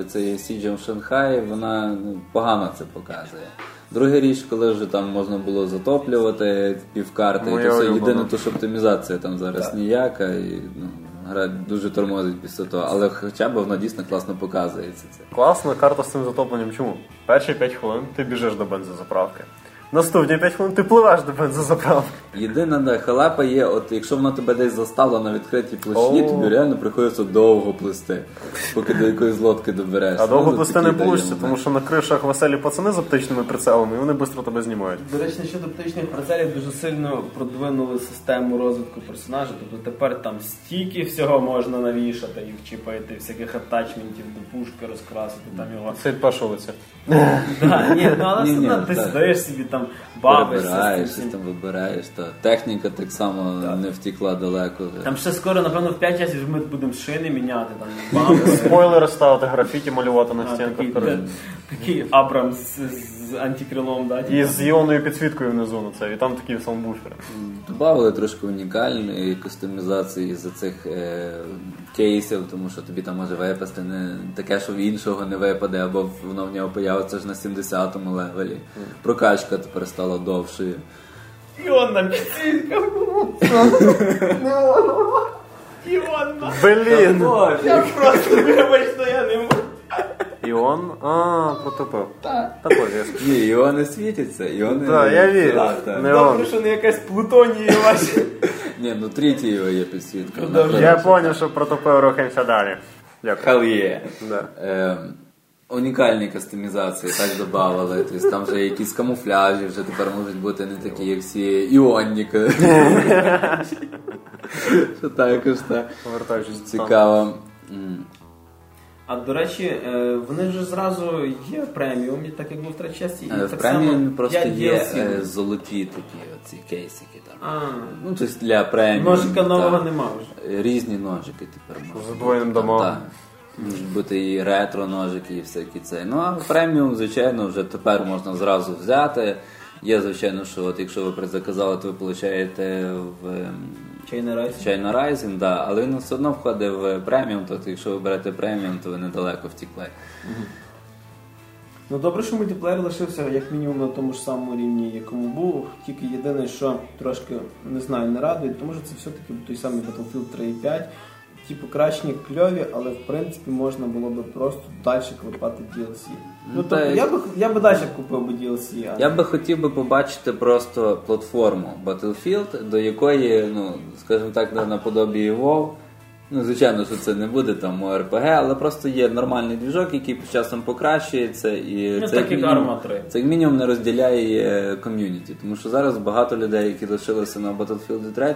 і цей Siege в Шанхаї, вона ну, погано це показує. Друга річ, коли вже там можна було затоплювати півкарти, і то все улюблена. єдине, то що оптимізація там зараз Так. ніяка, і ну, гра дуже тормозить після того, але хоча б вона дійсно класно показується це. Класна карта з цим затопленням. Чому? Перші 5 хвилин ти біжиш до бензозаправки. Наступні 5 хвилин ти пливеш до бензозаправки. Єдина да, халепа є, от якщо вона тебе десь застала на відкритій площині, тобі реально приходиться довго плисти, поки до якоїсь лодки доберешся. А довго Ну, плисти не вийде, тому що на кришах веселі пацани з оптичними прицелами, і вони швидко тебе знімають. До речі, щодо оптичних прицелів дуже сильно продвинули систему розвитку персонажа. Тобто тепер там стільки всього можна навішати і вчіпити, всяких атачментів до пушки розкрасити там його. Це від першого лиця. Ні, ну але ти сидиш собі там бавишся. з ти щось там вибираєш. Та. Техніка так само не втікла далеко. Там ще скоро, напевно, в 5 часів ми будемо шини міняти, там бампери. Спойлери ставити, графіті малювати на стінках. такий, Такий Абрамс з, з антикрилом, да? І з іонною підсвіткою внизу на це, і там такі саундбуфери. Добавили трошки унікальної кустомізації за цих е, кейсів, тому що тобі там може випасти не таке, що в іншого не випаде, або воно в нього появиться ж на 70-му левелі. Прокачка тепер стала довшою. Іонна підсвітка. Іонна. Блін! Я просто вибачте, я не можу. Іон? А, протопив. Та пов'язка. Ні, іони світяться, іони. Так, я вірю. Так, так. Не Добре, он. що не якась плутонія ваша. Ні, ну трітієва є підсвітка. вона Я зрозумів, що протопив рухаємося далі. Дякую. Hell yeah. Да. Е, унікальні кастомізації так додавали. Тобто там вже якісь камуфляжі вже тепер можуть бути не такі, як всі іонніки. Що також так. Повертаючись до. Цікаво. М. А до речі, е, вони вже зразу є преміум, так як був в третій часті. і Е, В так преміумі само просто є DLC. е, золоті такі оці кейсики там. А, Ну, тобто для преміум. ножика нового так. нема вже. Різні ножики тепер можуть. З дамагом. так. Можуть бути і ретро ножики, і всякі це. Ну а преміум, звичайно, вже тепер можна зразу взяти. Є, звичайно, що от якщо ви предзаказали, то ви получаєте в Чайний райс. China Rising, да, але він все одно входить в преміум, тобто якщо ви берете преміум, то ви недалеко втікли. Ну добре, що мультиплеєр лишився як мінімум на тому ж самому рівні, якому був. Тільки єдине, що трошки не знаю, не радує, тому що це все-таки той самий Battlefield 3.5. Ті покращення кльові, але в принципі можна було би просто далі клепати DLC. Ну Ну, тобто я би я би далі купив би DLC, а Я би хотів би побачити просто платформу Battlefield, до якої, ну, скажімо так, на- наподобі WoW. Ну, звичайно, що це не буде там ОРПГ, але просто є нормальний двіжок, який з часом покращується, і Ну, це як мінімум- 3. Це як мінімум не розділяє е, ком'юніті. Тому що зараз багато людей, які лишилися на Battlefield 3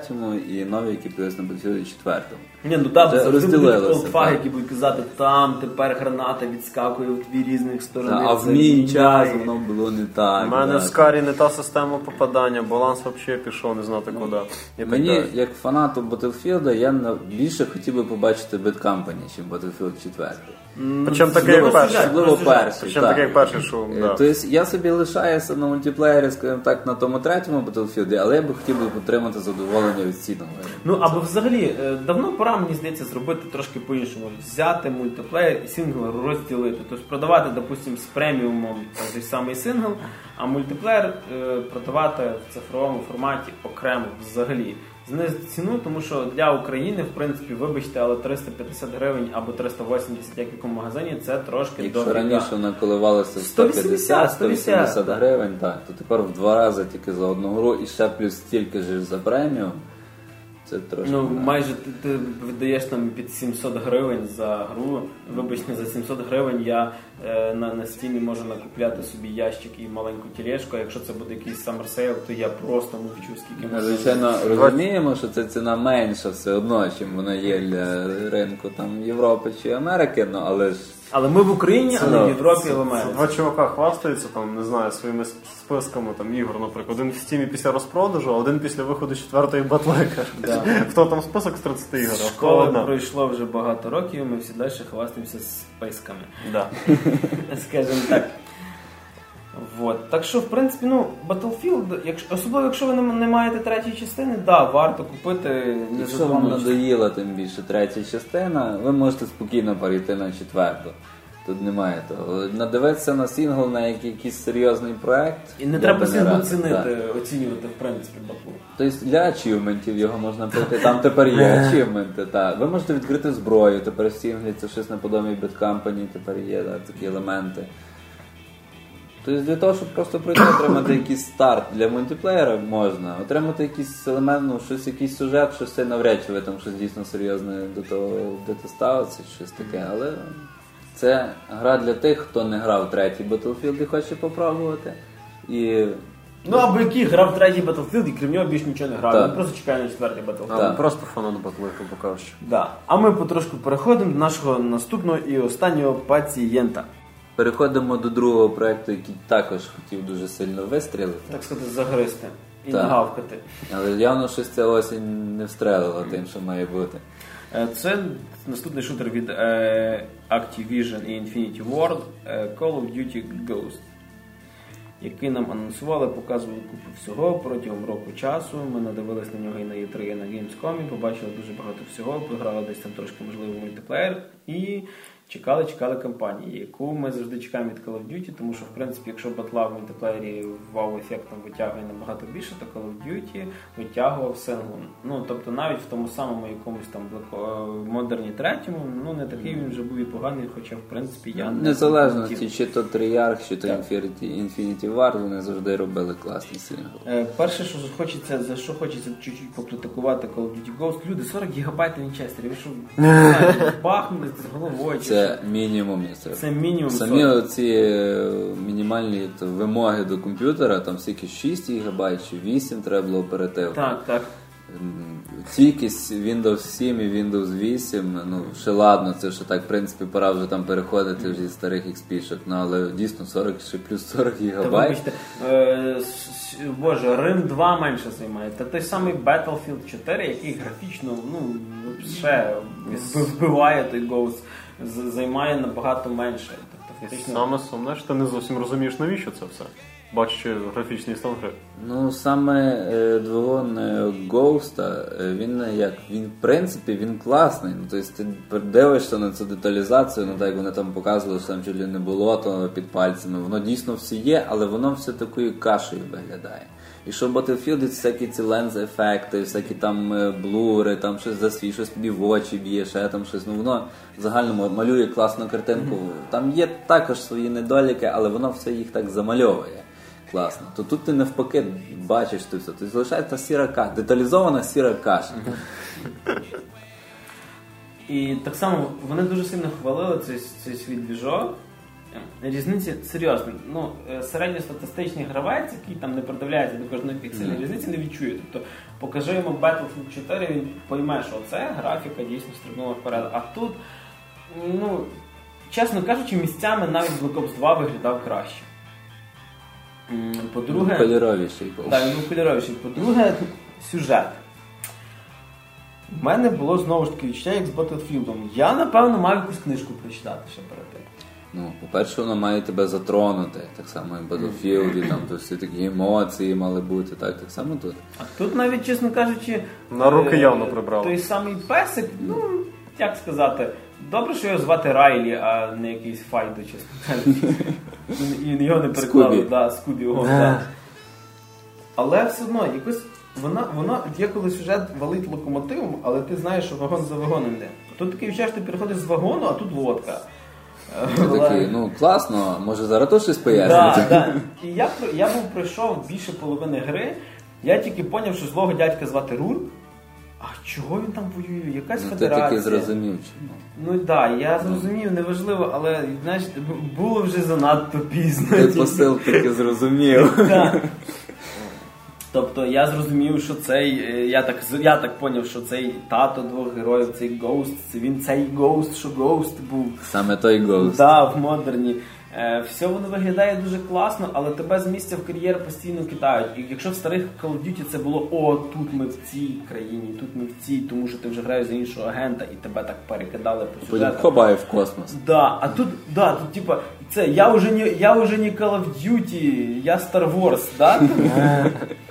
і нові, які появилися на Battlefield 4. Ні, ну так, Це завжди будуть розділилося, які будуть казати, там тепер граната відскакує в дві різних сторони. А в мій час воно було не так. У мене да. в Скарі не та система попадання, баланс взагалі пішов, не знати куди. І так Мені, далі. як фанату Battlefield, я більше хотів би побачити Bad Company, ніж Battlefield 4. Причому таке як перший. Особливо перший. Причому так. таке як перший, що. Тобто я собі лишаюся на мультиплеєрі, скажімо так, на тому третьому Battlefield, але я би хотів би отримати задоволення від сіного. Ну або взагалі е, давно пора, мені здається, зробити трошки по-іншому. Взяти мультиплеєр і сингл розділити. Тобто продавати, допустимо, з преміумом той самий сингл, а мультиплеєр е, продавати в цифровому форматі окремо взагалі. Знизити ціну, тому що для України, в принципі, вибачте, але 350 гривень або 380, як в якому магазині, це трошки Якщо дорого. раніше вона коливалася 180, 150-180 гривень, так, то тепер в два рази тільки за одну гру і ще плюс стільки ж за преміум. Це трошки. Ну, майже ти, ти видаєш там під 700 гривень за гру. Вибачте, за 700 гривень я е, на, на стімі можу накупляти собі ящик і маленьку тележку. А якщо це буде якийсь sale, то я просто мовчу, скільки Ми, звичайно, розуміємо, що ця ціна менша все одно, чим вона є для ринку там Європи чи Америки, ну але ж Але ми в Україні, а не в Європі, а в Америці. Два чувака хвастаються там, не знаю, своїми списками там ігор, наприклад. Один в стімі після розпродажу, а один після виходу четвертої батлека. Да. Хто там список з 30 ігор? а хто Школи одна? пройшло вже багато років, ми всі далі хвастаємося списками. Да. скажімо так. Вот. Так що, в принципі, ну, Battlefield, якщо, особливо якщо ви не, не маєте третьої частини, да, варто купити не якщо вам надоїла тим більше третя частина, ви можете спокійно перейти на четверту. Тут немає того. Надивитися на сингл на який- якийсь серйозний проект. І не треба радив, так. оцінювати, в принципі, батлу. Тобто для ачівментів його можна пройти. Там тепер є ачівменти. Так. Ви можете відкрити зброю, тепер в синглі це щось наподобі Bad Company, тепер є да, такі елементи. Тобто для того, щоб просто пройти, отримати якийсь старт для мультиплеєра можна, отримати якийсь елемент, ну, щось, якийсь сюжет, щось це навряд чи ви там щось дійсно серйозне до того будете ставитися, щось таке, але це гра для тих, хто не грав третій Battlefield і хоче попробувати. І Ну або який грав третій Battlefield і крім нього більш нічого не грав. Він просто чекає на четвертий Battlefield. Так. Просто фанат батли, грубо кажучи. Да. А ми потрошку переходимо до нашого наступного і останнього пацієнта. Переходимо до другого проекту, який також хотів дуже сильно вистрілити. Так сказати, загризти і Так. нагавкати. Але явно щось ця осінь не встрелила тим, що має бути. Е, Це наступний шутер від е, Activision і Infinity Ward е, Call of Duty Ghosts. який нам анонсували, показували купу всього протягом року часу. Ми надивились на нього і на E3, і на Gamescom, побачили дуже багато всього, пограли десь там трошки можливо мультиплеєр і чекали, чекали кампанії, яку ми завжди чекаємо від Call of Duty, тому що в принципі, якщо батла в мультиплеєрі вау ефектом витягує набагато більше, то Call of Duty витягував сингл. Ну тобто навіть в тому самому якомусь там Black Modern-і третьому, ну не такий він вже був і поганий, хоча в принципі я не Незалежно хотів. чи то Тріарх, чи то. Infinity, War, вони завжди робили класні сингли. Е, Перше, що хочеться, за що хочеться чуть-чуть покритикувати Call of Duty Ghost, люди 40 гігабайт ви що не бахнули з головою? Це мінімум це мінімум Самі 40. ці мінімальні вимоги до комп'ютера, там стільки 6 ГБ чи 8 треба було оперативно. Так, так. М, Windows 7 і Windows 8, ну ще ладно, це ще так, в принципі, пора вже там переходити вже зі старих XP-шок, ну але дійсно 40 чи плюс 40 Та гігабайт. вибачте, е, боже, Рим 2 менше займає. Та той самий Battlefield 4, який графічно ну, ще вбиває той Ghost, займає набагато менше. Тобто, фактично, саме сумне, що ти не зовсім розумієш, навіщо це все. Бачачи графічний стан гри. Ну саме е, двигун е, Ghost, е, він е, як він в принципі він класний. Ну тобто ти дивишся на цю деталізацію, ну так як вони там показували, що там ли не було то під пальцями. Воно дійсно все є, але воно все такою кашею виглядає. І що в Battlefield всякі ці ленз-ефекти, всякі там е, блури, там щось засвій, щось тобі в очі б'є, ще там щось. Ну воно в загальному малює класну картинку. Там є також свої недоліки, але воно все їх так замальовує. Класно. То тут ти навпаки бачиш ти все. Тобто залишається сіра каша, деталізована сіра каша. І так само вони дуже сильно хвалили цей, цей свій двіжок. Різниці серйозно. Ну, е, середньостатистичний гравець, який там не придивляється до кожної пікселі, різниці не відчує. Тобто покажи йому Battlefield 4, він пойме, що це графіка дійсно стрибнула вперед. А тут, ну, чесно кажучи, місцями навіть Black Ops 2 виглядав краще. По-друге, Кольоровіший був. так, він кольоровіший. По-друге, сюжет. У мене було знову ж таки відчуття, як з Battlefield. Я, напевно, мав якусь книжку прочитати ще перед тим. Ну, по-перше, воно має тебе затронути, так само і в Battlefield, там то всі такі емоції мали бути, так, так само тут. А тут навіть, чесно кажучи, На руки е, явно прибрали. Той самий песик, ну, як сказати, добре, що його звати Райлі, а не якийсь Файдо, чесно кажучи. І його не переклали, да, Скубі. О, да. Але все одно, якось вона, вона є коли сюжет валить локомотивом, але ти знаєш, що вагон за вагоном йде. Тут такий відчуття, ти переходиш з вагону, а тут лодка. Ти такий, ну класно, може зараз то щось пояснити. Да, да. І я, я був пройшов більше половини гри, я тільки зрозумів, що злого дядька звати Рур. А чого він там воює? Якась Ну, ти федерація. таки зрозумів. чому. Ну так, да, я зрозумів, неважливо, але знаєш, було вже занадто пізно. Ти посил таки зрозумів. Тобто я зрозумів, що цей, е, я так я так поняв, що цей тато двох героїв, цей Ghost, це він цей Ghost, що Ghost був. Саме той Ghost. Да, в модерні. Е, все воно виглядає дуже класно, але тебе з місця в кар'єр постійно кидають. І якщо в старих Call of Duty це було о, тут ми в цій країні, тут ми в цій, тому що ти вже граєш за іншого агента і тебе так перекидали по сюжету. хобає в космос. Да, а тут, да, тут типа, це я вже не я вже не Call of Duty, я Star Wars, да?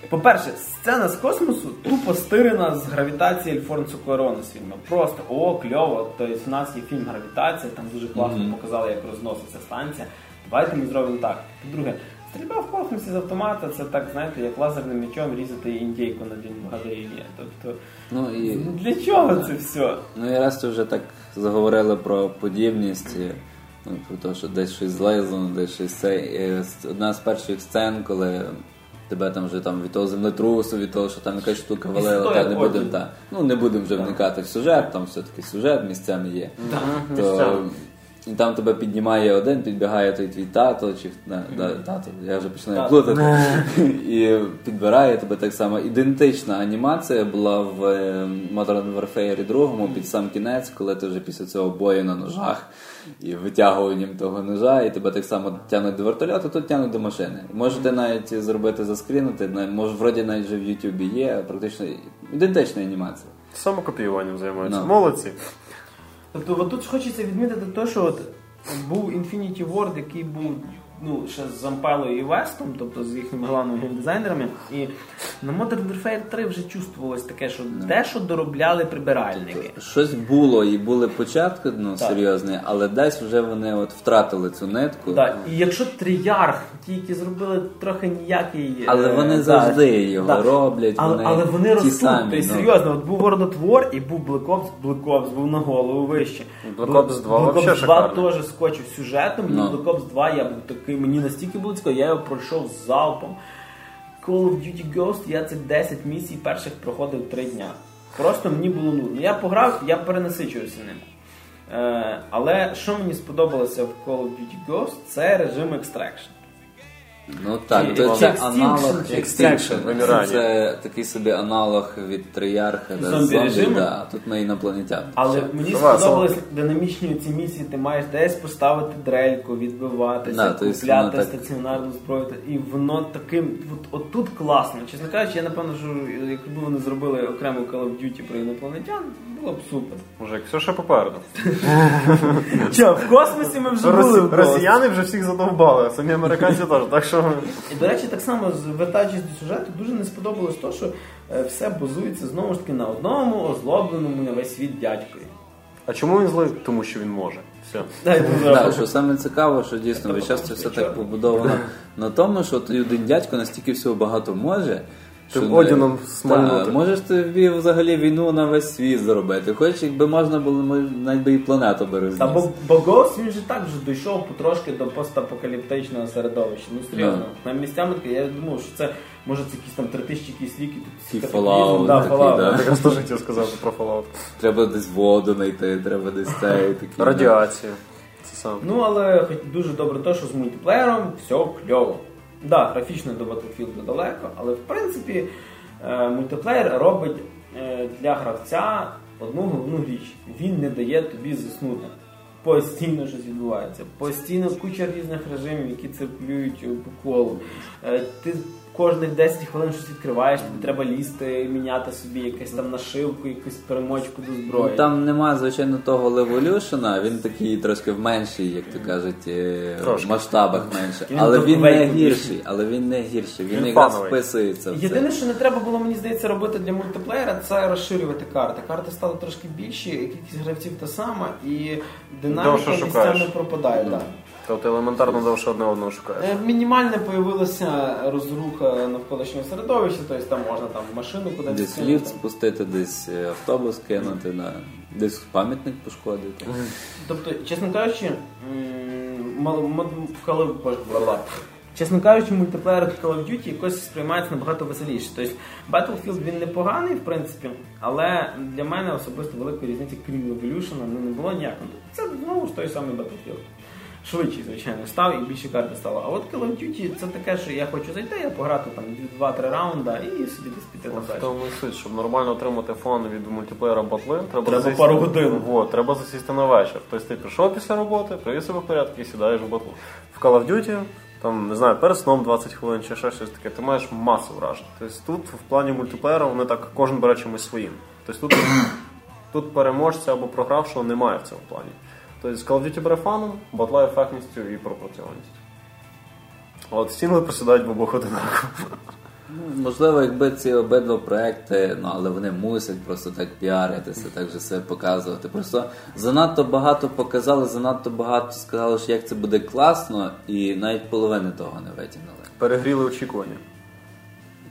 По-перше, сцена з космосу тупо стирена з гравітації Альфонсо Cuarón з фільму. Просто о, кльово. Тобто в нас є фільм Гравітація, там дуже класно показали, як розноситься станція. Давайте ми зробимо так. По-друге, стрільба в космосі з автомата це так, знаєте, як лазерним мечом різати індійку на день вгадає. Тобто, Ну і для чого це все? Ну і раз ти вже так заговорили про подібність, і, ну, про те, що десь щось злизано, десь щось це. І одна з перших сцен, коли тебе там вже там від того землетрусу, від того, що там якась штука валила, та не будемо та, ну не будемо вже вникати в сюжет, там все-таки сюжет місцями є. То, і там тебе піднімає один, підбігає той твій тато, чи на, да, тато, я вже починаю плутати. І підбирає тебе так само. Ідентична анімація була в е, Modern Warfare 2 під сам кінець, коли ти вже після цього бою на ножах і витягуванням того ножа, і тебе так само тягнуть до вертольоту, тут тягнуть до машини. Можете навіть зробити заскрінити, може вроді навіть вже в Ютубі є практично ідентична анімація. Самокопіюванням займаються. No. Молодці. Тобто от тут хочеться відмітити те, що от був Infinity Ward, який був ну, ще з Зампелою і Вестом, тобто з їхніми головними геймдизайнерами. І на Modern Warfare 3 вже чувствувалось таке, що те, що доробляли прибиральники. Щось було і були початки ну, Так. серйозні, але десь вже вони от втратили цю нитку. Да, і якщо Тріярх, ті, які зробили трохи ніякий. Але е, вони завжди його роблять, Але вони але вони ті ростуть. самі, Тобто, ну. серйозно, от був World of War і був Black Ops, Black Ops був на голову вище. Black Ops 2 Black Ops 2 теж скочив сюжетом. Мені Ну. Black Ops 2 я був такий, мені настільки цікаво, я його пройшов залпом. Call of Duty Ghost я цих 10 місій перших проходив 3 дня. Просто мені було нудно. Я пограв, я перенасичувався ним. Е, але що мені сподобалося в Call of Duty Ghost, це режим Extraction. Ну так, то це аналог Extinction. Вимирання. Це такий собі аналог від Триярха, де Зомбі режиму? да, тут ми інопланетян. Але мені Давай, сподобались динамічні ці місії, ти маєш десь поставити дрельку, відбиватися, Да, то есть купляти так- стаціонарну зброю. І воно таким, от, от тут класно. Чесно кажучи, я напевно, що якби вони зробили окрему Call of Duty про інопланетян, було б супер. Мужик, все ще попереду. Що, в космосі ми вже були Росі... космосі. Росіяни вже всіх задовбали, а самі американці теж. Так що І, до речі, так само, звертаючись до сюжету, дуже не сподобалось то, що е, все базується знову ж таки на одному озлобленому на весь світ дядькові. А чому він злий? Тому що він може. Все. Дай що саме цікаво, що дійсно весь час це все так побудовано на тому, що той один дядько настільки всього багато може. Тим що Одіном смальнути. можеш ти взагалі війну на весь світ зробити. Хоч якби можна було, навіть би і планету би розніс. Та бо, бо Ghost, він же так вже дійшов потрошки до постапокаліптичного середовища. Ну серйозно, на місцями таке, я думав, що це може це якісь там 3000 якісь ліки, Fallout да, такий, Fallout. да. Я якраз теж хотів сказати про Fallout. Треба десь воду знайти, треба десь цей такий. Радіація. Це саме. Ну але хоч дуже добре те, що з мультиплеєром все кльово. Да, графічно до Battlefield далеко, але в принципі е, мультиплеєр робить е, для гравця одну головну річ. Він не дає тобі заснути. Постійно щось відбувається. Постійно куча різних режимів, які циркулюють по колу. Е, Ти кожних 10 хвилин щось відкриваєш, тобі треба лізти, міняти собі якусь там нашивку, якусь перемочку до Ну, зброї. Там немає, звичайно, того леволюшена, він такий трошки в менший, як то кажуть, е, Трошки. масштабах менше. Він Але він не гірший, але він не гірший. Він Він якраз вписується в це. Єдине, що не треба було, мені здається, робити для мультиплеєра, це розширювати карти. Карти стали трошки більші, кількість гравців та сама, і динаміка місцями пропадає. Да. Тобто елементарно довше одне одного шукаєш. Е, Мінімальне появилася розруха навколишнього середовища, тобто там можна там машину кудись Десь кинути. ліфт спустити, десь е, автобус кинути, да. десь пам'ятник пошкодити. Тобто, чесно кажучи, коли. Чесно кажучи, мультиплеєр Call of Duty якось сприймається набагато веселіше. Тобто Battlefield він непоганий, в принципі, але для мене особисто великої різниці, крім Evolution, ну, не було ніякого. Це знову ж той самий Battlefield. Швидший, звичайно, став і більше карти стало. А от Call of Duty це таке, що я хочу зайти, я пограти там 2-3 раунда і собі десь піти назад. тому суть, щоб нормально отримати фон від мультиплеєра батли, треба, Треба засісти- пару годин. Вот, треба засісти на вечір. Тобто ти прийшов після роботи, привів себе в порядок і сідаєш в батлу. В Call of Duty, там, не знаю, перед сном 20 хвилин чи ще щось таке, ти маєш масу вражень. Тобто тут в плані мультиплеєра вони так кожен бере чимось своїм. Тобто тут, тут переможця або програвшого немає в цьому плані. Тобто Call of Duty бере фаном, батла ефектністю і пропорціональністю. От стінгли просідають в обох одинаково. Ну, Можливо, якби ці обидва проекти, ну але вони мусять просто так піаритися, так же себе показувати. Просто занадто багато показали, занадто багато сказали, що як це буде класно, і навіть половини того не витягнули. Перегріли очікування.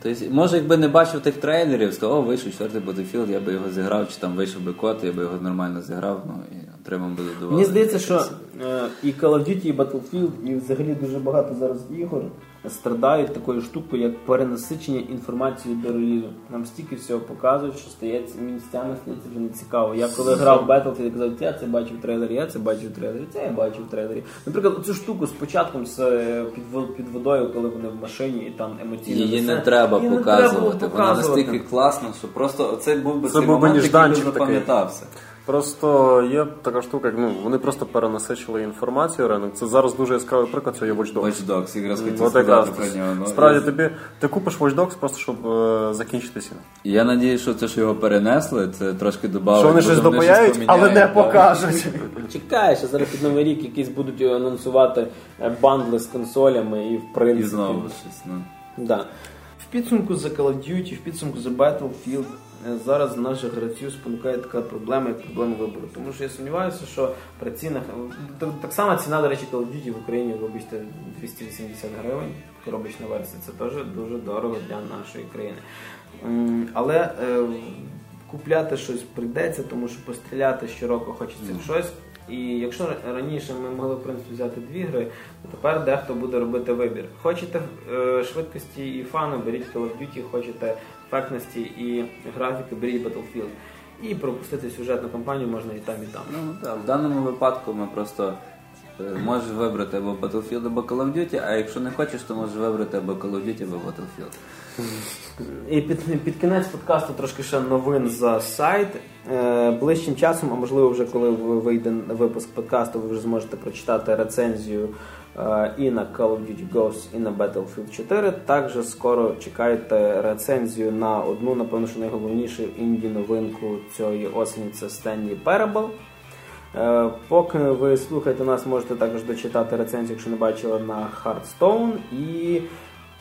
Тобто, може, якби не бачив тих трейлерів, сказав, о, вийшов четвертий Battlefield, я би його зіграв, чи там вийшов би код, я би його нормально зіграв, ну і отримав би задоволення. Мені здається, що е, і Call of Duty, і Battlefield, і взагалі дуже багато зараз ігор страдають такою штукою, як перенасичення інформацією до релізу. Нам стільки всього показують, що стається місцями стається вже не цікаво. Я коли грав в Battlefield, я казав, я це бачив в трейлері, я це бачив в трейлері, це я бачив в трейлері. Наприклад, цю штуку з початком з е, під, під водою, коли вони в машині і там емоційно. Її не треба Її не показувати. треба було Вона показувати. настільки класна, що просто оцей був би Це цей був би момент, який би запам'ятався. Просто є така штука, як ну вони просто перенасичили інформацію ринок. Це зараз дуже яскравий приклад, це є Watch Dogs. Watch Dogs, якраз хотів От сказати про нього. Ну, справді і- тобі ти купиш Watch Dogs просто щоб е, закінчити сіно. Я надію, що це, що його перенесли, це трошки додавить. Що вони щось допаяють, але не покажуть. Чекай, що зараз під новий рік якісь будуть анонсувати е, бандли з консолями і в І принципі. знову щось. Ну. Да. В підсумку за Call of Duty, в підсумку за Battlefield зараз наших гравців спонукає така проблема, як проблема вибору. Тому що я сумніваюся, що при цінах так, так само ціна, до речі, Call of Duty в Україні, вибачте, 280 гривень. Коробочна версія. Це теж дуже дорого для нашої країни. Але е, купляти щось прийдеться, тому що постріляти щороку хочеться в щось. І якщо раніше ми могли в принципі взяти дві гри, то тепер дехто буде робити вибір. Хочете е, швидкості і фану, беріть Call of Duty, хочете ефектності і графіки, беріть Battlefield. І пропустити сюжетну кампанію можна і там, і там. Ну, так, в даному випадку ми просто е, можеш вибрати або Battlefield, або Call of Duty, а якщо не хочеш, то можеш вибрати або Call of Duty, або Battlefield. І під, під кінець подкасту трошки ще новин за сайт. Е, ближчим часом, а можливо, вже коли ви- вийде випуск подкасту, ви вже зможете прочитати рецензію і на Call of Duty Ghosts, і на Battlefield 4. Також скоро чекайте рецензію на одну, напевно, що найголовнішу інді новинку цієї осені це Stanley Parable. Е, Поки ви слухаєте нас, можете також дочитати рецензію, якщо не бачили на Hearthstone, і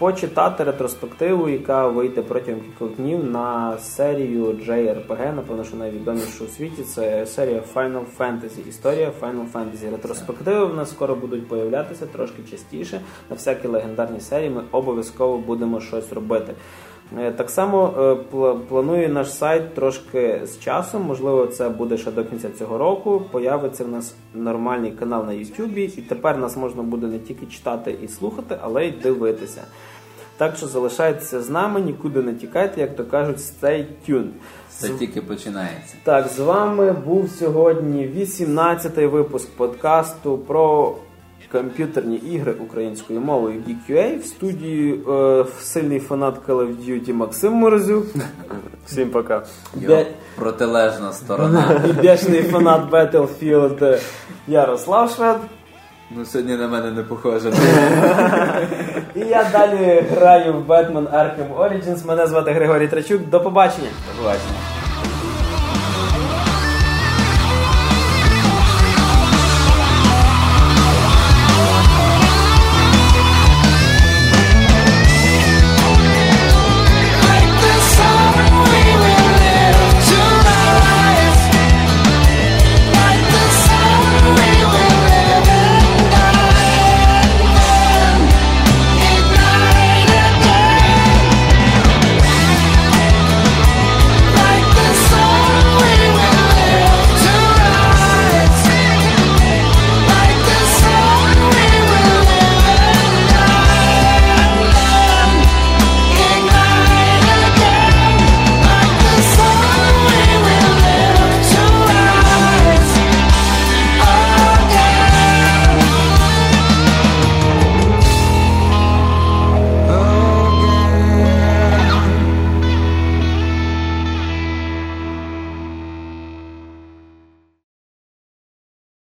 почитати ретроспективу, яка вийде протягом кількох днів на серію JRPG, напевно, що найвідомішу у світі. Це серія Final Fantasy. Історія Final Fantasy. Ретроспективи в нас скоро будуть появлятися трошки частіше. На всякі легендарні серії ми обов'язково будемо щось робити. Е, Так само е, планує наш сайт трошки з часом, можливо, це буде ще до кінця цього року. Появиться в нас нормальний канал на YouTube, і тепер нас можна буде не тільки читати і слухати, але й дивитися. Так що залишайтеся з нами, нікуди не тікайте, як то кажуть, stay tuned. Це тільки починається. Так, з вами був сьогодні 18-й випуск подкасту про комп'ютерні ігри українською мовою GQA. В студії е, сильний фанат Call of Duty Максим Морозюк Всім пока. Де- протилежна сторона. і бешений фанат Battlefield Ярослав Швед. Ну сьогодні на мене не похоже. І я далі граю в Batman Arkham Origins. Мене звати Григорій Трачук. До побачення. До побачення.